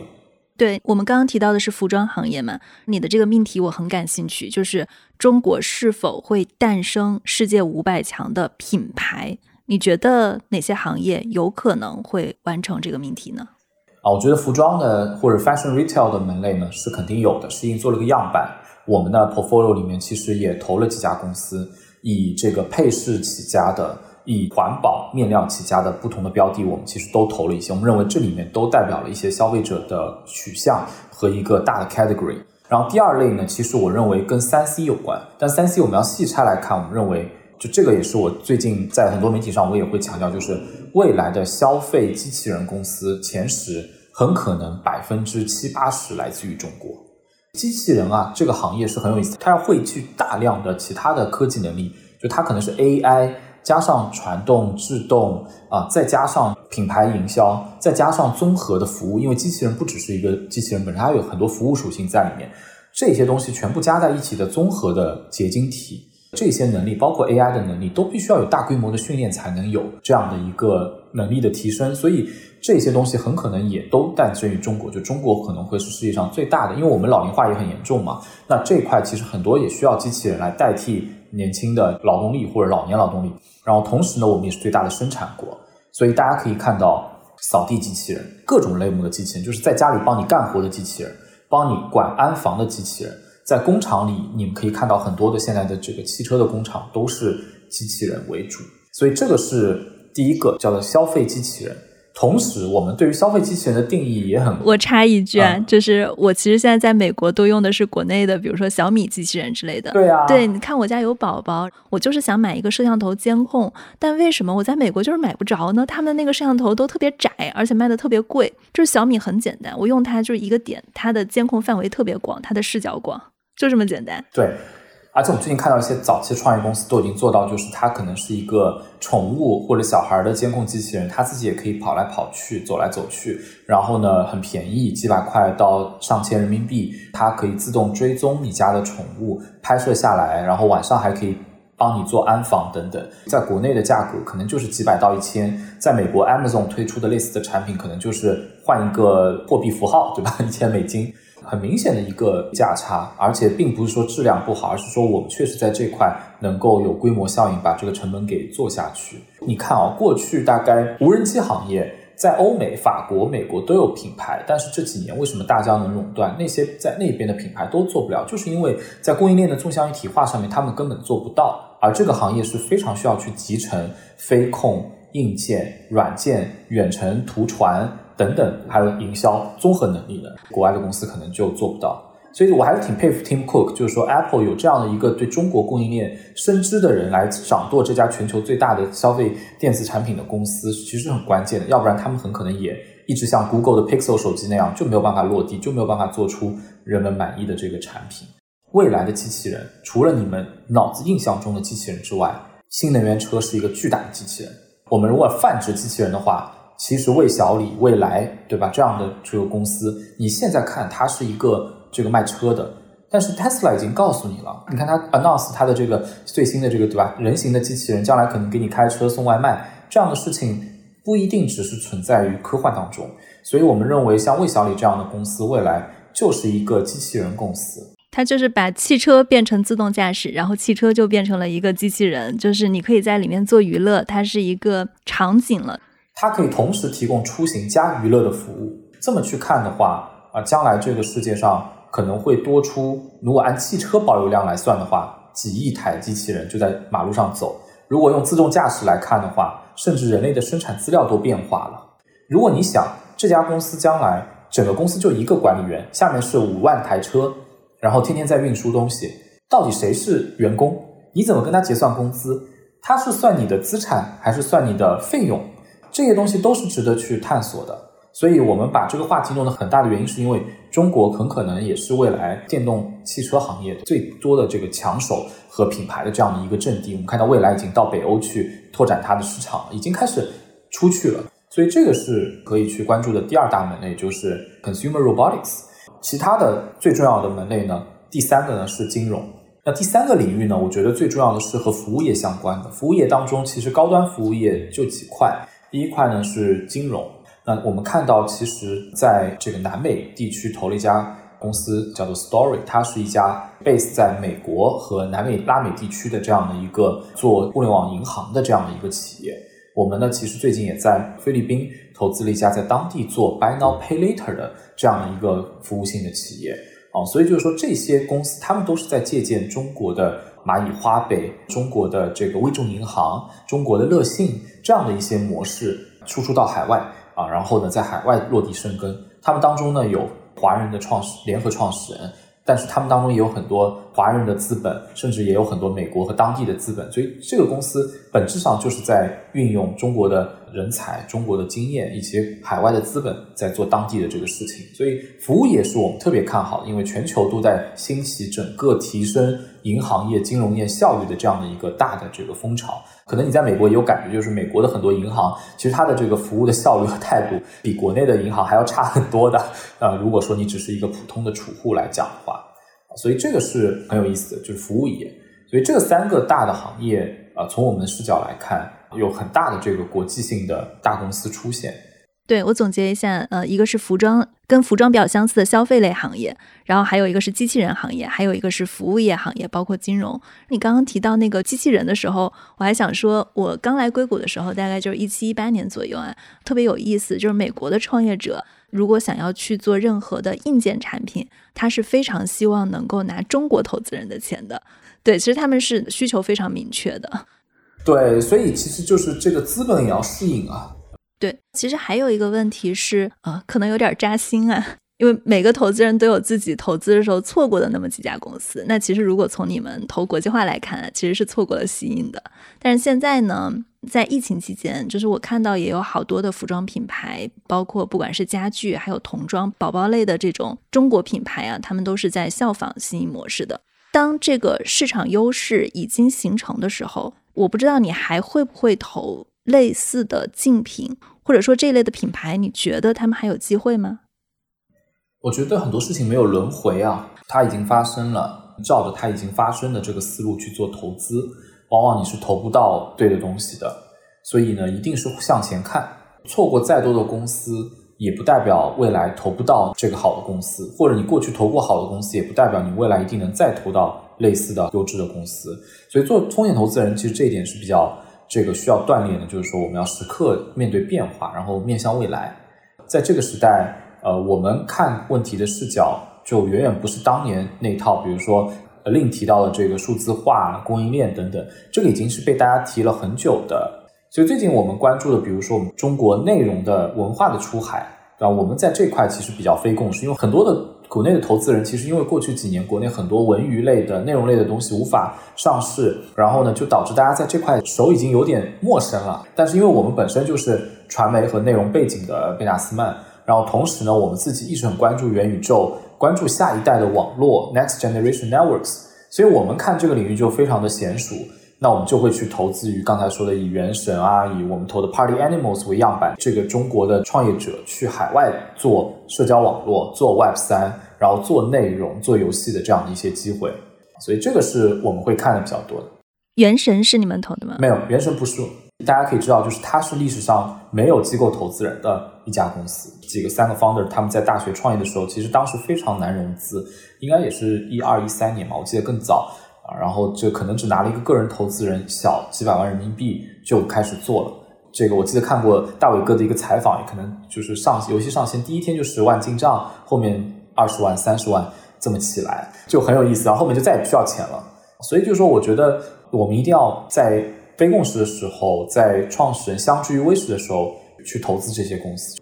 对我们刚刚提到的是服装行业嘛，你的这个命题我很感兴趣，就是中国是否会诞生世界五百强的品牌？你觉得哪些行业有可能会完成这个命题呢？啊，我觉得服装的或者 fashion retail 的门类呢是肯定有的，是因为做了个样板。我们的 portfolio 里面其实也投了几家公司，以这个配饰起家的，以环保面料起家的不同的标的，我们其实都投了一些。我们认为这里面都代表了一些消费者的取向和一个大的 category。然后第二类呢，其实我认为跟三 C 有关，但三 C 我们要细拆来看，我们认为。就这个也是我最近在很多媒体上我也会强调，就是未来的消费机器人公司前十很可能百分之七八十来自于中国。机器人啊，这个行业是很有意思，它要汇聚大量的其他的科技能力，就它可能是 AI，加上传动、制动啊，再加上品牌营销，再加上综合的服务，因为机器人不只是一个机器人本身，它有很多服务属性在里面。这些东西全部加在一起的综合的结晶体，这些能力包括 AI 的能力，都必须要有大规模的训练才能有这样的一个能力的提升。所以这些东西很可能也都诞生于中国，就中国可能会是世界上最大的，因为我们老龄化也很严重嘛。那这一块其实很多也需要机器人来代替年轻的劳动力或者老年劳动力。然后同时呢，我们也是最大的生产国，所以大家可以看到扫地机器人、各种类目的机器人，就是在家里帮你干活的机器人。帮你管安防的机器人，在工厂里，你们可以看到很多的现在的这个汽车的工厂都是机器人为主，所以这个是第一个叫做消费机器人。同时，我们对于消费机器人的定义也很……我插一句啊，就是我其实现在在美国都用的是国内的，比如说小米机器人之类的。对啊，对，你看我家有宝宝，我就是想买一个摄像头监控，但为什么我在美国就是买不着呢？他们那个摄像头都特别窄，而且卖的特别贵。就是小米很简单，我用它就是一个点，它的监控范围特别广，它的视角广，就这么简单。对。而且我们最近看到一些早期创业公司都已经做到，就是它可能是一个宠物或者小孩的监控机器人，它自己也可以跑来跑去、走来走去，然后呢很便宜，几百块到上千人民币，它可以自动追踪你家的宠物，拍摄下来，然后晚上还可以帮你做安防等等。在国内的价格可能就是几百到一千，在美国 Amazon 推出的类似的产品，可能就是换一个货币符号，对吧？一千美金。很明显的一个价差，而且并不是说质量不好，而是说我们确实在这块能够有规模效应，把这个成本给做下去。你看啊，过去大概无人机行业在欧美、法国、美国都有品牌，但是这几年为什么大疆能垄断？那些在那边的品牌都做不了，就是因为在供应链的纵向一体化上面，他们根本做不到。而这个行业是非常需要去集成飞控、硬件、软件、远程图传。等等，还有营销综合能力的，国外的公司可能就做不到。所以我还是挺佩服 Tim Cook，就是说 Apple 有这样的一个对中国供应链深知的人来掌舵这家全球最大的消费电子产品的公司，其实很关键的。要不然他们很可能也一直像 Google 的 Pixel 手机那样，就没有办法落地，就没有办法做出人们满意的这个产品。未来的机器人，除了你们脑子印象中的机器人之外，新能源车是一个巨大的机器人。我们如果泛指机器人的话，其实魏小李、未来，对吧？这样的这个公司，你现在看它是一个这个卖车的，但是 Tesla 已经告诉你了，你看它 announce 它的这个最新的这个，对吧？人形的机器人将来可能给你开车送外卖，这样的事情不一定只是存在于科幻当中。所以我们认为，像魏小李这样的公司，未来就是一个机器人公司。它就是把汽车变成自动驾驶，然后汽车就变成了一个机器人，就是你可以在里面做娱乐，它是一个场景了。它可以同时提供出行加娱乐的服务。这么去看的话，啊，将来这个世界上可能会多出，如果按汽车保有量来算的话，几亿台机器人就在马路上走。如果用自动驾驶来看的话，甚至人类的生产资料都变化了。如果你想这家公司将来整个公司就一个管理员，下面是五万台车，然后天天在运输东西，到底谁是员工？你怎么跟他结算工资？他是算你的资产还是算你的费用？这些东西都是值得去探索的，所以我们把这个话题弄得很大的原因，是因为中国很可能也是未来电动汽车行业最多的这个抢手和品牌的这样的一个阵地。我们看到未来已经到北欧去拓展它的市场，已经开始出去了，所以这个是可以去关注的第二大门类，就是 consumer robotics。其他的最重要的门类呢，第三个呢是金融。那第三个领域呢，我觉得最重要的是和服务业相关的。服务业当中，其实高端服务业就几块。第一块呢是金融，那我们看到，其实在这个南美地区投了一家公司，叫做 Story，它是一家 base 在美国和南美拉美地区的这样的一个做互联网银行的这样的一个企业。我们呢，其实最近也在菲律宾投资了一家在当地做 Buy Now Pay Later 的这样的一个服务性的企业。哦，所以就是说，这些公司他们都是在借鉴中国的蚂蚁花呗、中国的这个微众银行、中国的乐信这样的一些模式，输出到海外啊，然后呢，在海外落地生根。他们当中呢有华人的创始联合创始人，但是他们当中也有很多华人的资本，甚至也有很多美国和当地的资本。所以这个公司本质上就是在运用中国的人才、中国的经验以及海外的资本，在做当地的这个事情。所以服务业是我们特别看好，因为全球都在兴起整个提升银行业、金融业效率的这样的一个大的这个风潮。可能你在美国也有感觉，就是美国的很多银行，其实它的这个服务的效率和态度比国内的银行还要差很多的。呃，如果说你只是一个普通的储户来讲的话，所以这个是很有意思的，就是服务业。所以这三个大的行业呃，从我们的视角来看，有很大的这个国际性的大公司出现。对我总结一下，呃，一个是服装跟服装比较相似的消费类行业，然后还有一个是机器人行业，还有一个是服务业行业，包括金融。你刚刚提到那个机器人的时候，我还想说，我刚来硅谷的时候，大概就是一七一八年左右啊，特别有意思，就是美国的创业者如果想要去做任何的硬件产品，他是非常希望能够拿中国投资人的钱的。对，其实他们是需求非常明确的。对，所以其实就是这个资本也要适应啊。对，其实还有一个问题是，呃，可能有点扎心啊，因为每个投资人都有自己投资的时候错过的那么几家公司。那其实如果从你们投国际化来看，其实是错过了吸引的。但是现在呢，在疫情期间，就是我看到也有好多的服装品牌，包括不管是家具，还有童装、宝宝类的这种中国品牌啊，他们都是在效仿吸引模式的。当这个市场优势已经形成的时候，我不知道你还会不会投类似的竞品。或者说这一类的品牌，你觉得他们还有机会吗？我觉得很多事情没有轮回啊，它已经发生了，照着它已经发生的这个思路去做投资，往往你是投不到对的东西的。所以呢，一定是向前看，错过再多的公司，也不代表未来投不到这个好的公司；或者你过去投过好的公司，也不代表你未来一定能再投到类似的优质的公司。所以做风险投资人，其实这一点是比较。这个需要锻炼的，就是说我们要时刻面对变化，然后面向未来。在这个时代，呃，我们看问题的视角就远远不是当年那套，比如说另提到的这个数字化、供应链等等，这个已经是被大家提了很久的。所以最近我们关注的，比如说我们中国内容的文化的出海，对吧？我们在这块其实比较非共识，因为很多的。国内的投资人其实因为过去几年国内很多文娱类的内容类的东西无法上市，然后呢就导致大家在这块手已经有点陌生了。但是因为我们本身就是传媒和内容背景的贝纳斯曼，然后同时呢我们自己一直很关注元宇宙，关注下一代的网络 （Next Generation Networks），所以我们看这个领域就非常的娴熟。那我们就会去投资于刚才说的以原神啊，以我们投的 Party Animals 为样板，这个中国的创业者去海外做社交网络、做 Web 三，然后做内容、做游戏的这样的一些机会，所以这个是我们会看的比较多的。原神是你们投的吗？没有，原神不是。大家可以知道，就是它是历史上没有机构投资人的一家公司。几个三个 founder 他们在大学创业的时候，其实当时非常难融资，应该也是一二一三年嘛，我记得更早。然后就可能只拿了一个个人投资人小几百万人民币就开始做了。这个我记得看过大伟哥的一个采访，也可能就是上游戏上线第一天就十万进账，后面二十万、三十万这么起来，就很有意思。然后后面就再也不需要钱了。所以就是说，我觉得我们一定要在非共识的时候，在创始人相聚于微时的时候去投资这些公司。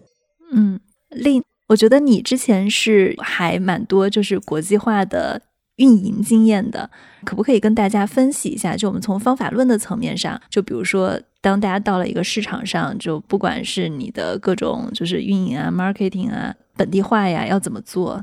嗯，另我觉得你之前是还蛮多就是国际化的。运营经验的，可不可以跟大家分析一下？就我们从方法论的层面上，就比如说，当大家到了一个市场上，就不管是你的各种就是运营啊、marketing 啊、本地化呀，要怎么做？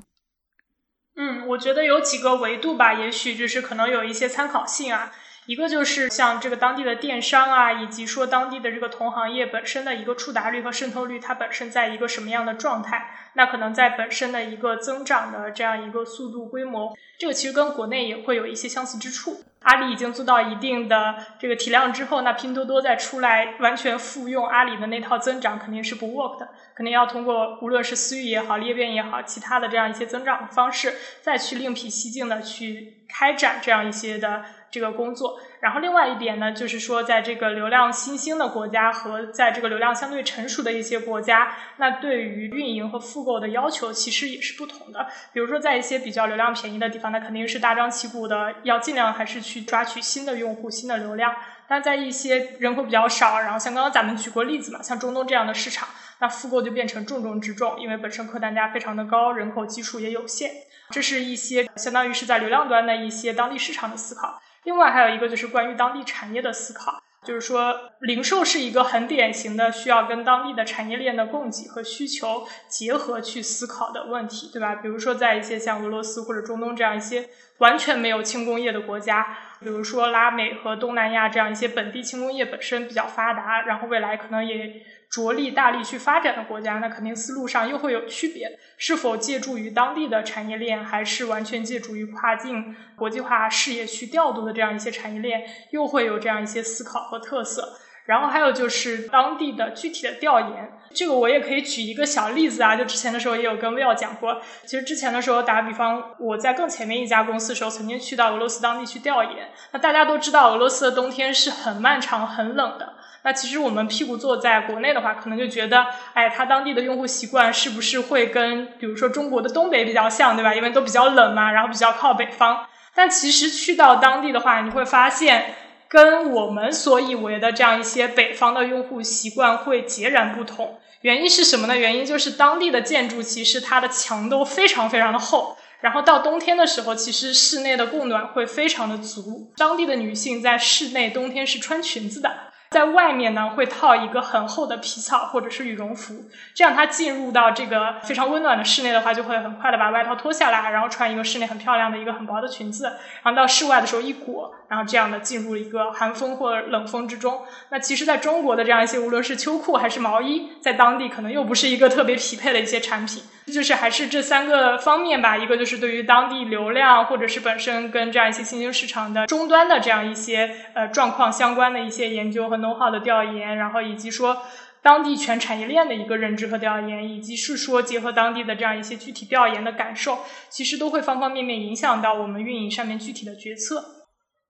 嗯，我觉得有几个维度吧，也许就是可能有一些参考性啊。一个就是像这个当地的电商啊，以及说当地的这个同行业本身的一个触达率和渗透率，它本身在一个什么样的状态？那可能在本身的一个增长的这样一个速度规模，这个其实跟国内也会有一些相似之处。阿里已经做到一定的这个体量之后，那拼多多再出来完全复用阿里的那套增长肯定是不 work 的，肯定要通过无论是私域也好、裂变也好，其他的这样一些增长的方式，再去另辟蹊径的去开展这样一些的。这个工作，然后另外一点呢，就是说，在这个流量新兴的国家和在这个流量相对成熟的一些国家，那对于运营和复购的要求其实也是不同的。比如说，在一些比较流量便宜的地方，那肯定是大张旗鼓的，要尽量还是去抓取新的用户、新的流量。但在一些人口比较少，然后像刚刚咱们举过例子嘛，像中东这样的市场，那复购就变成重中之重，因为本身客单价非常的高，人口基数也有限。这是一些相当于是在流量端的一些当地市场的思考。另外还有一个就是关于当地产业的思考。就是说，零售是一个很典型的需要跟当地的产业链的供给和需求结合去思考的问题，对吧？比如说，在一些像俄罗斯或者中东这样一些完全没有轻工业的国家，比如说拉美和东南亚这样一些本地轻工业本身比较发达，然后未来可能也。着力大力去发展的国家，那肯定思路上又会有区别。是否借助于当地的产业链，还是完全借助于跨境国际化事业去调度的这样一些产业链，又会有这样一些思考和特色。然后还有就是当地的具体的调研，这个我也可以举一个小例子啊，就之前的时候也有跟 Will 讲过。其实之前的时候，打个比方，我在更前面一家公司的时候，曾经去到俄罗斯当地去调研。那大家都知道，俄罗斯的冬天是很漫长、很冷的。那其实我们屁股坐在国内的话，可能就觉得，哎，它当地的用户习惯是不是会跟比如说中国的东北比较像，对吧？因为都比较冷嘛，然后比较靠北方。但其实去到当地的话，你会发现。跟我们所以为的这样一些北方的用户习惯会截然不同，原因是什么呢？原因就是当地的建筑其实它的墙都非常非常的厚，然后到冬天的时候，其实室内的供暖会非常的足，当地的女性在室内冬天是穿裙子的。在外面呢，会套一个很厚的皮草或者是羽绒服，这样它进入到这个非常温暖的室内的话，就会很快的把外套脱下来，然后穿一个室内很漂亮的一个很薄的裙子，然后到室外的时候一裹，然后这样的进入一个寒风或冷风之中。那其实在中国的这样一些，无论是秋裤还是毛衣，在当地可能又不是一个特别匹配的一些产品。就是还是这三个方面吧，一个就是对于当地流量，或者是本身跟这样一些新兴市场的终端的这样一些呃状况相关的一些研究和 know how 的调研，然后以及说当地全产业链的一个认知和调研，以及是说结合当地的这样一些具体调研的感受，其实都会方方面面影响到我们运营上面具体的决策。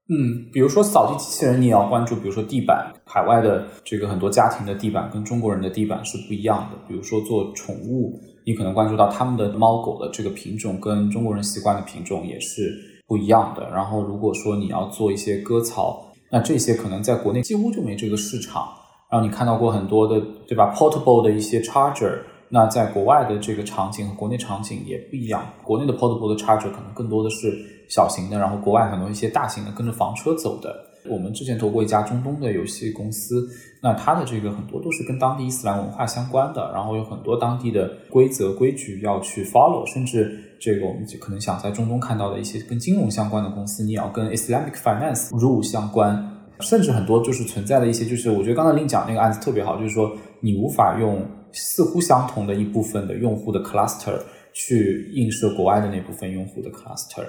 嗯，比如说扫地机器人，你也要关注，比如说地板，海外的这个很多家庭的地板跟中国人的地板是不一样的。比如说做宠物。你可能关注到他们的猫狗的这个品种跟中国人习惯的品种也是不一样的。然后，如果说你要做一些割草，那这些可能在国内几乎就没这个市场。然后你看到过很多的，对吧？Portable 的一些 charger，那在国外的这个场景和国内场景也不一样。国内的 Portable 的 charger 可能更多的是小型的，然后国外很多一些大型的跟着房车走的。我们之前投过一家中东的游戏公司，那它的这个很多都是跟当地伊斯兰文化相关的，然后有很多当地的规则规矩要去 follow，甚至这个我们就可能想在中东看到的一些跟金融相关的公司，你也要跟 Islamic finance rule 相关，甚至很多就是存在的一些，就是我觉得刚才令讲那个案子特别好，就是说你无法用似乎相同的一部分的用户的 cluster 去映射国外的那部分用户的 cluster，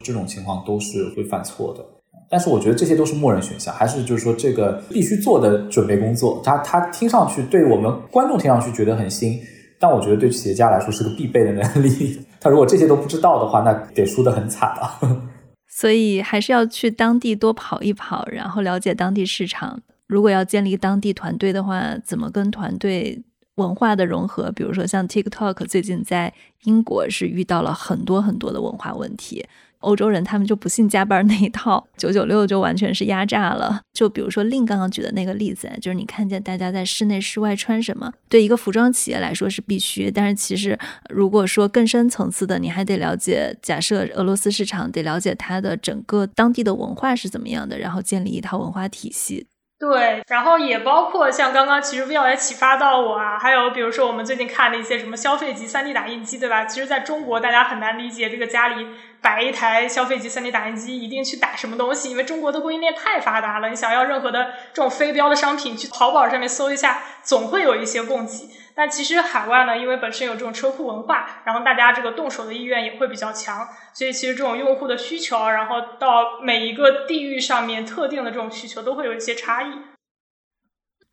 这种情况都是会犯错的。但是我觉得这些都是默认选项，还是就是说这个必须做的准备工作。它它听上去对我们观众听上去觉得很新，但我觉得对企业家来说是个必备的能力。他如果这些都不知道的话，那得输得很惨了。所以还是要去当地多跑一跑，然后了解当地市场。如果要建立当地团队的话，怎么跟团队文化的融合？比如说像 TikTok 最近在英国是遇到了很多很多的文化问题。欧洲人他们就不信加班那一套，九九六就完全是压榨了。就比如说令刚刚举的那个例子，就是你看见大家在室内室外穿什么，对一个服装企业来说是必须，但是其实如果说更深层次的，你还得了解，假设俄罗斯市场得了解它的整个当地的文化是怎么样的，然后建立一套文化体系。对，然后也包括像刚刚其实 V 也启发到我啊，还有比如说我们最近看的一些什么消费级 3D 打印机，对吧？其实在中国大家很难理解这个家里。摆一台消费级 3D 打印机，一定去打什么东西？因为中国的供应链太发达了，你想要任何的这种非标的商品，去淘宝上面搜一下，总会有一些供给。但其实海外呢，因为本身有这种车库文化，然后大家这个动手的意愿也会比较强，所以其实这种用户的需求，然后到每一个地域上面特定的这种需求，都会有一些差异。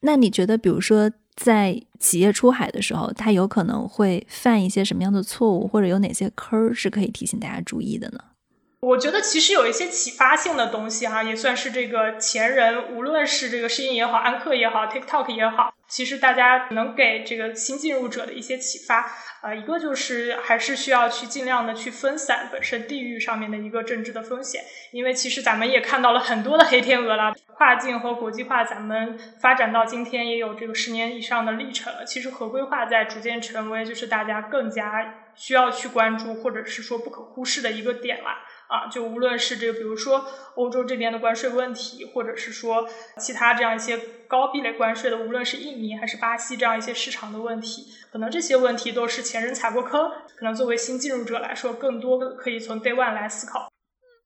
那你觉得，比如说？在企业出海的时候，他有可能会犯一些什么样的错误，或者有哪些坑儿是可以提醒大家注意的呢？我觉得其实有一些启发性的东西哈，也算是这个前人，无论是这个诗音也好，安克也好，TikTok 也好，其实大家能给这个新进入者的一些启发，呃，一个就是还是需要去尽量的去分散本身地域上面的一个政治的风险，因为其实咱们也看到了很多的黑天鹅了，跨境和国际化咱们发展到今天也有这个十年以上的历程了，其实合规化在逐渐成为就是大家更加需要去关注或者是说不可忽视的一个点了。啊，就无论是这个，比如说欧洲这边的关税问题，或者是说其他这样一些高壁垒关税的，无论是印尼还是巴西这样一些市场的问题，可能这些问题都是前人踩过坑，可能作为新进入者来说，更多的可以从 day one 来思考。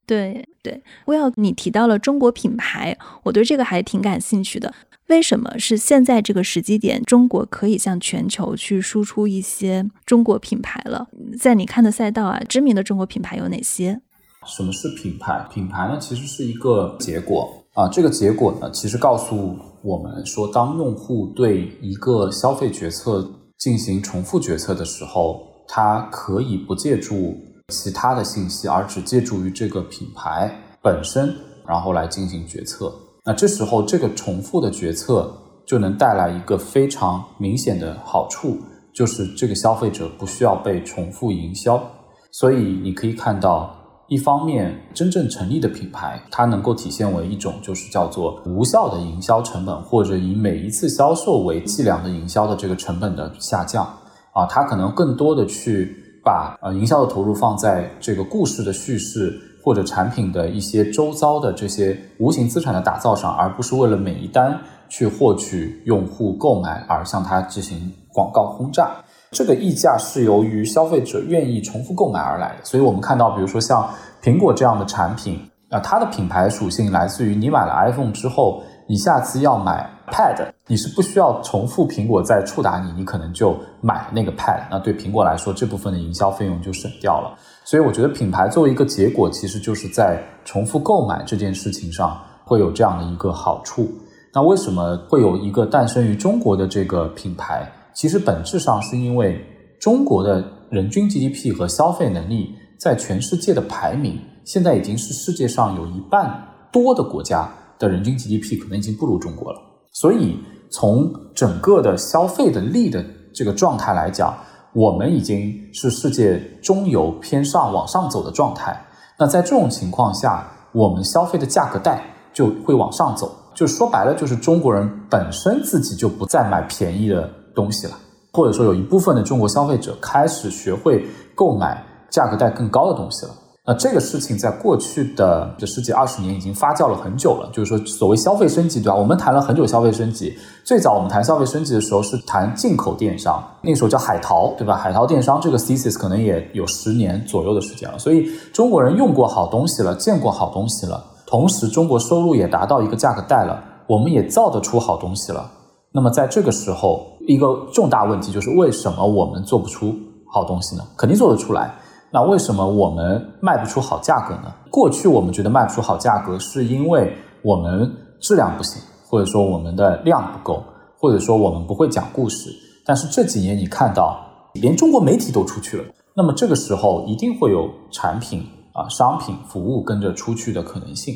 对对，Will，你提到了中国品牌，我对这个还挺感兴趣的。为什么是现在这个时机点，中国可以向全球去输出一些中国品牌了？在你看的赛道啊，知名的中国品牌有哪些？什么是品牌？品牌呢，其实是一个结果啊。这个结果呢，其实告诉我们说，当用户对一个消费决策进行重复决策的时候，他可以不借助其他的信息，而只借助于这个品牌本身，然后来进行决策。那这时候，这个重复的决策就能带来一个非常明显的好处，就是这个消费者不需要被重复营销。所以你可以看到。一方面，真正成立的品牌，它能够体现为一种就是叫做无效的营销成本，或者以每一次销售为计量的营销的这个成本的下降啊，它可能更多的去把呃营销的投入放在这个故事的叙事或者产品的一些周遭的这些无形资产的打造上，而不是为了每一单去获取用户购买而向它进行广告轰炸。这个溢价是由于消费者愿意重复购买而来的，所以我们看到，比如说像苹果这样的产品，啊，它的品牌属性来自于你买了 iPhone 之后，你下次要买 Pad，你是不需要重复苹果再触达你，你可能就买那个 Pad，那对苹果来说，这部分的营销费用就省掉了。所以我觉得品牌作为一个结果，其实就是在重复购买这件事情上会有这样的一个好处。那为什么会有一个诞生于中国的这个品牌？其实本质上是因为中国的人均 GDP 和消费能力在全世界的排名，现在已经是世界上有一半多的国家的人均 GDP 可能已经不如中国了。所以从整个的消费的力的这个状态来讲，我们已经是世界中游偏上往上走的状态。那在这种情况下，我们消费的价格带就会往上走。就说白了，就是中国人本身自己就不再买便宜的。东西了，或者说有一部分的中国消费者开始学会购买价格带更高的东西了。那这个事情在过去的这十几二十年已经发酵了很久了。就是说，所谓消费升级，对吧？我们谈了很久消费升级。最早我们谈消费升级的时候是谈进口电商，那时候叫海淘，对吧？海淘电商这个 thesis 可能也有十年左右的时间了。所以中国人用过好东西了，见过好东西了，同时中国收入也达到一个价格带了，我们也造得出好东西了。那么在这个时候，一个重大问题就是为什么我们做不出好东西呢？肯定做得出来。那为什么我们卖不出好价格呢？过去我们觉得卖不出好价格，是因为我们质量不行，或者说我们的量不够，或者说我们不会讲故事。但是这几年你看到，连中国媒体都出去了，那么这个时候一定会有产品啊、商品、服务跟着出去的可能性。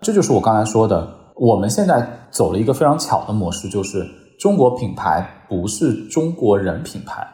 这就是我刚才说的。我们现在走了一个非常巧的模式，就是中国品牌不是中国人品牌，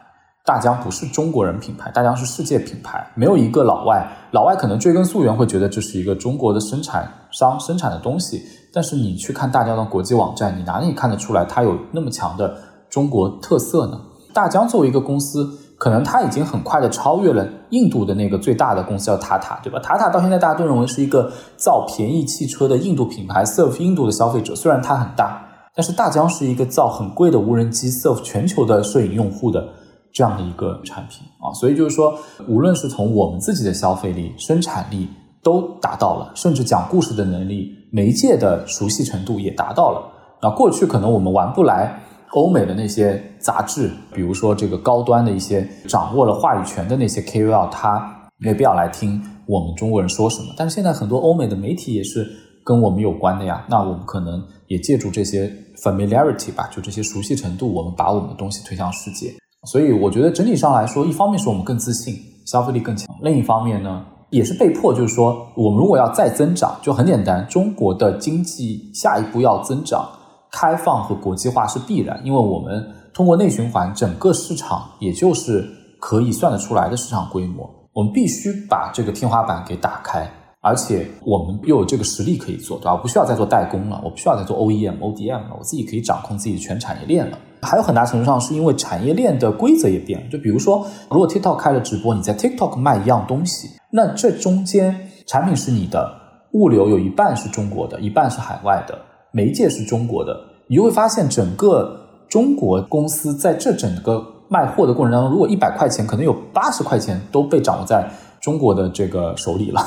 大疆不是中国人品牌，大疆是世界品牌。没有一个老外，老外可能追根溯源会觉得这是一个中国的生产商生产的东西，但是你去看大疆的国际网站，你哪里看得出来它有那么强的中国特色呢？大疆作为一个公司。可能它已经很快的超越了印度的那个最大的公司叫塔塔，对吧？塔塔到现在大家都认为是一个造便宜汽车的印度品牌，serve 印度的消费者。虽然它很大，但是大疆是一个造很贵的无人机，serve 全球的摄影用户的这样的一个产品啊。所以就是说，无论是从我们自己的消费力、生产力都达到了，甚至讲故事的能力、媒介的熟悉程度也达到了。那过去可能我们玩不来。欧美的那些杂志，比如说这个高端的一些掌握了话语权的那些 KOL，他没必要来听我们中国人说什么。但是现在很多欧美的媒体也是跟我们有关的呀，那我们可能也借助这些 familiarity 吧，就这些熟悉程度，我们把我们的东西推向世界。所以我觉得整体上来说，一方面是我们更自信，消费力更强；另一方面呢，也是被迫，就是说我们如果要再增长，就很简单，中国的经济下一步要增长。开放和国际化是必然，因为我们通过内循环，整个市场也就是可以算得出来的市场规模，我们必须把这个天花板给打开。而且我们又有这个实力可以做，对吧？我不需要再做代工了，我不需要再做 OEM、ODM 了，我自己可以掌控自己的全产业链了。还有很大程度上是因为产业链的规则也变了。就比如说，如果 TikTok 开了直播，你在 TikTok 卖一样东西，那这中间产品是你的，物流有一半是中国的，一半是海外的，媒介是中国的，你就会发现整个中国公司在这整个卖货的过程当中，如果一百块钱，可能有八十块钱都被掌握在中国的这个手里了。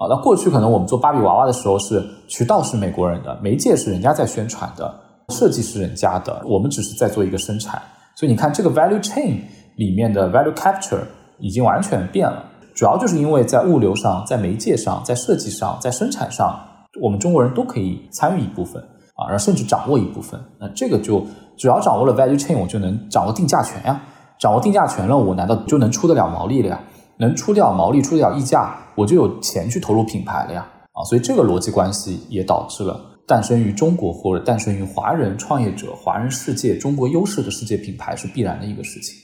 啊，那过去可能我们做芭比娃娃的时候是渠道是美国人的，媒介是人家在宣传的，设计是人家的，我们只是在做一个生产。所以你看这个 value chain 里面的 value capture 已经完全变了，主要就是因为在物流上、在媒介上、在设计上、在生产上，我们中国人都可以参与一部分啊，然后甚至掌握一部分。那这个就只要掌握了 value chain，我就能掌握定价权呀，掌握定价权了，我难道就能出得了毛利了呀？能出掉毛利，出掉溢价，我就有钱去投入品牌了呀！啊，所以这个逻辑关系也导致了诞生于中国或者诞生于华人创业者、华人世界、中国优势的世界品牌是必然的一个事情。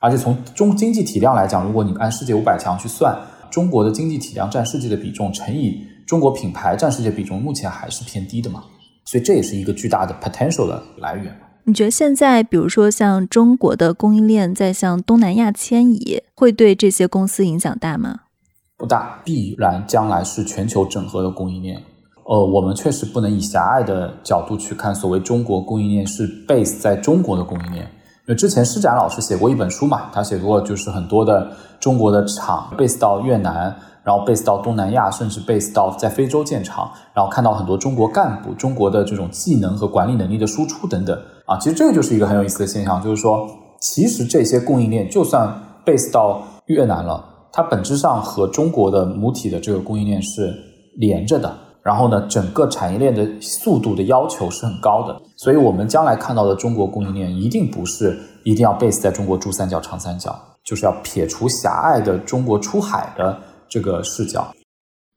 而且从中经济体量来讲，如果你按世界五百强去算，中国的经济体量占世界的比重乘以中国品牌占世界比重，目前还是偏低的嘛？所以这也是一个巨大的 potential 的来源。你觉得现在，比如说像中国的供应链在向东南亚迁移，会对这些公司影响大吗？不大，必然将来是全球整合的供应链。呃，我们确实不能以狭隘的角度去看，所谓中国供应链是 base 在中国的供应链。因为之前施展老师写过一本书嘛，他写过就是很多的中国的厂 base 到越南。然后 base 到东南亚，甚至 base 到在非洲建厂，然后看到很多中国干部、中国的这种技能和管理能力的输出等等啊，其实这个就是一个很有意思的现象，就是说，其实这些供应链就算 base 到越南了，它本质上和中国的母体的这个供应链是连着的。然后呢，整个产业链的速度的要求是很高的，所以我们将来看到的中国供应链一定不是一定要 base 在中国珠三角、长三角，就是要撇除狭隘的中国出海的。这个视角，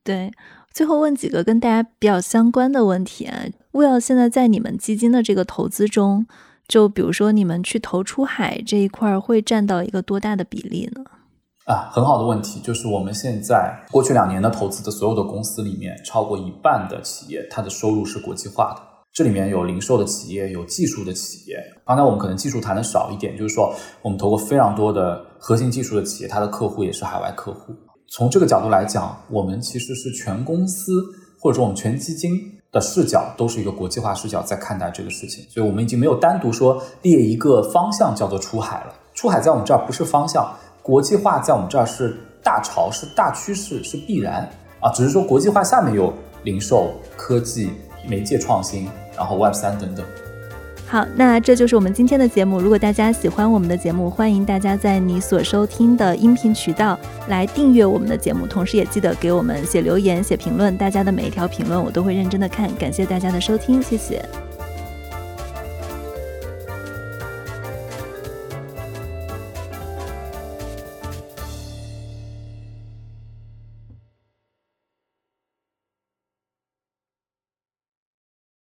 对，最后问几个跟大家比较相关的问题啊。Will 现在在你们基金的这个投资中，就比如说你们去投出海这一块，会占到一个多大的比例呢？啊，很好的问题，就是我们现在过去两年的投资的所有的公司里面，超过一半的企业，它的收入是国际化的。这里面有零售的企业，有技术的企业。刚才我们可能技术谈的少一点，就是说我们投过非常多的核心技术的企业，它的客户也是海外客户。从这个角度来讲，我们其实是全公司或者说我们全基金的视角都是一个国际化视角在看待这个事情，所以我们已经没有单独说列一个方向叫做出海了。出海在我们这儿不是方向，国际化在我们这儿是大潮，是大趋势，是必然啊。只是说国际化下面有零售、科技、媒介创新，然后 Web 三等等。好，那这就是我们今天的节目。如果大家喜欢我们的节目，欢迎大家在你所收听的音频渠道来订阅我们的节目，同时也记得给我们写留言、写评论。大家的每一条评论我都会认真的看，感谢大家的收听，谢谢。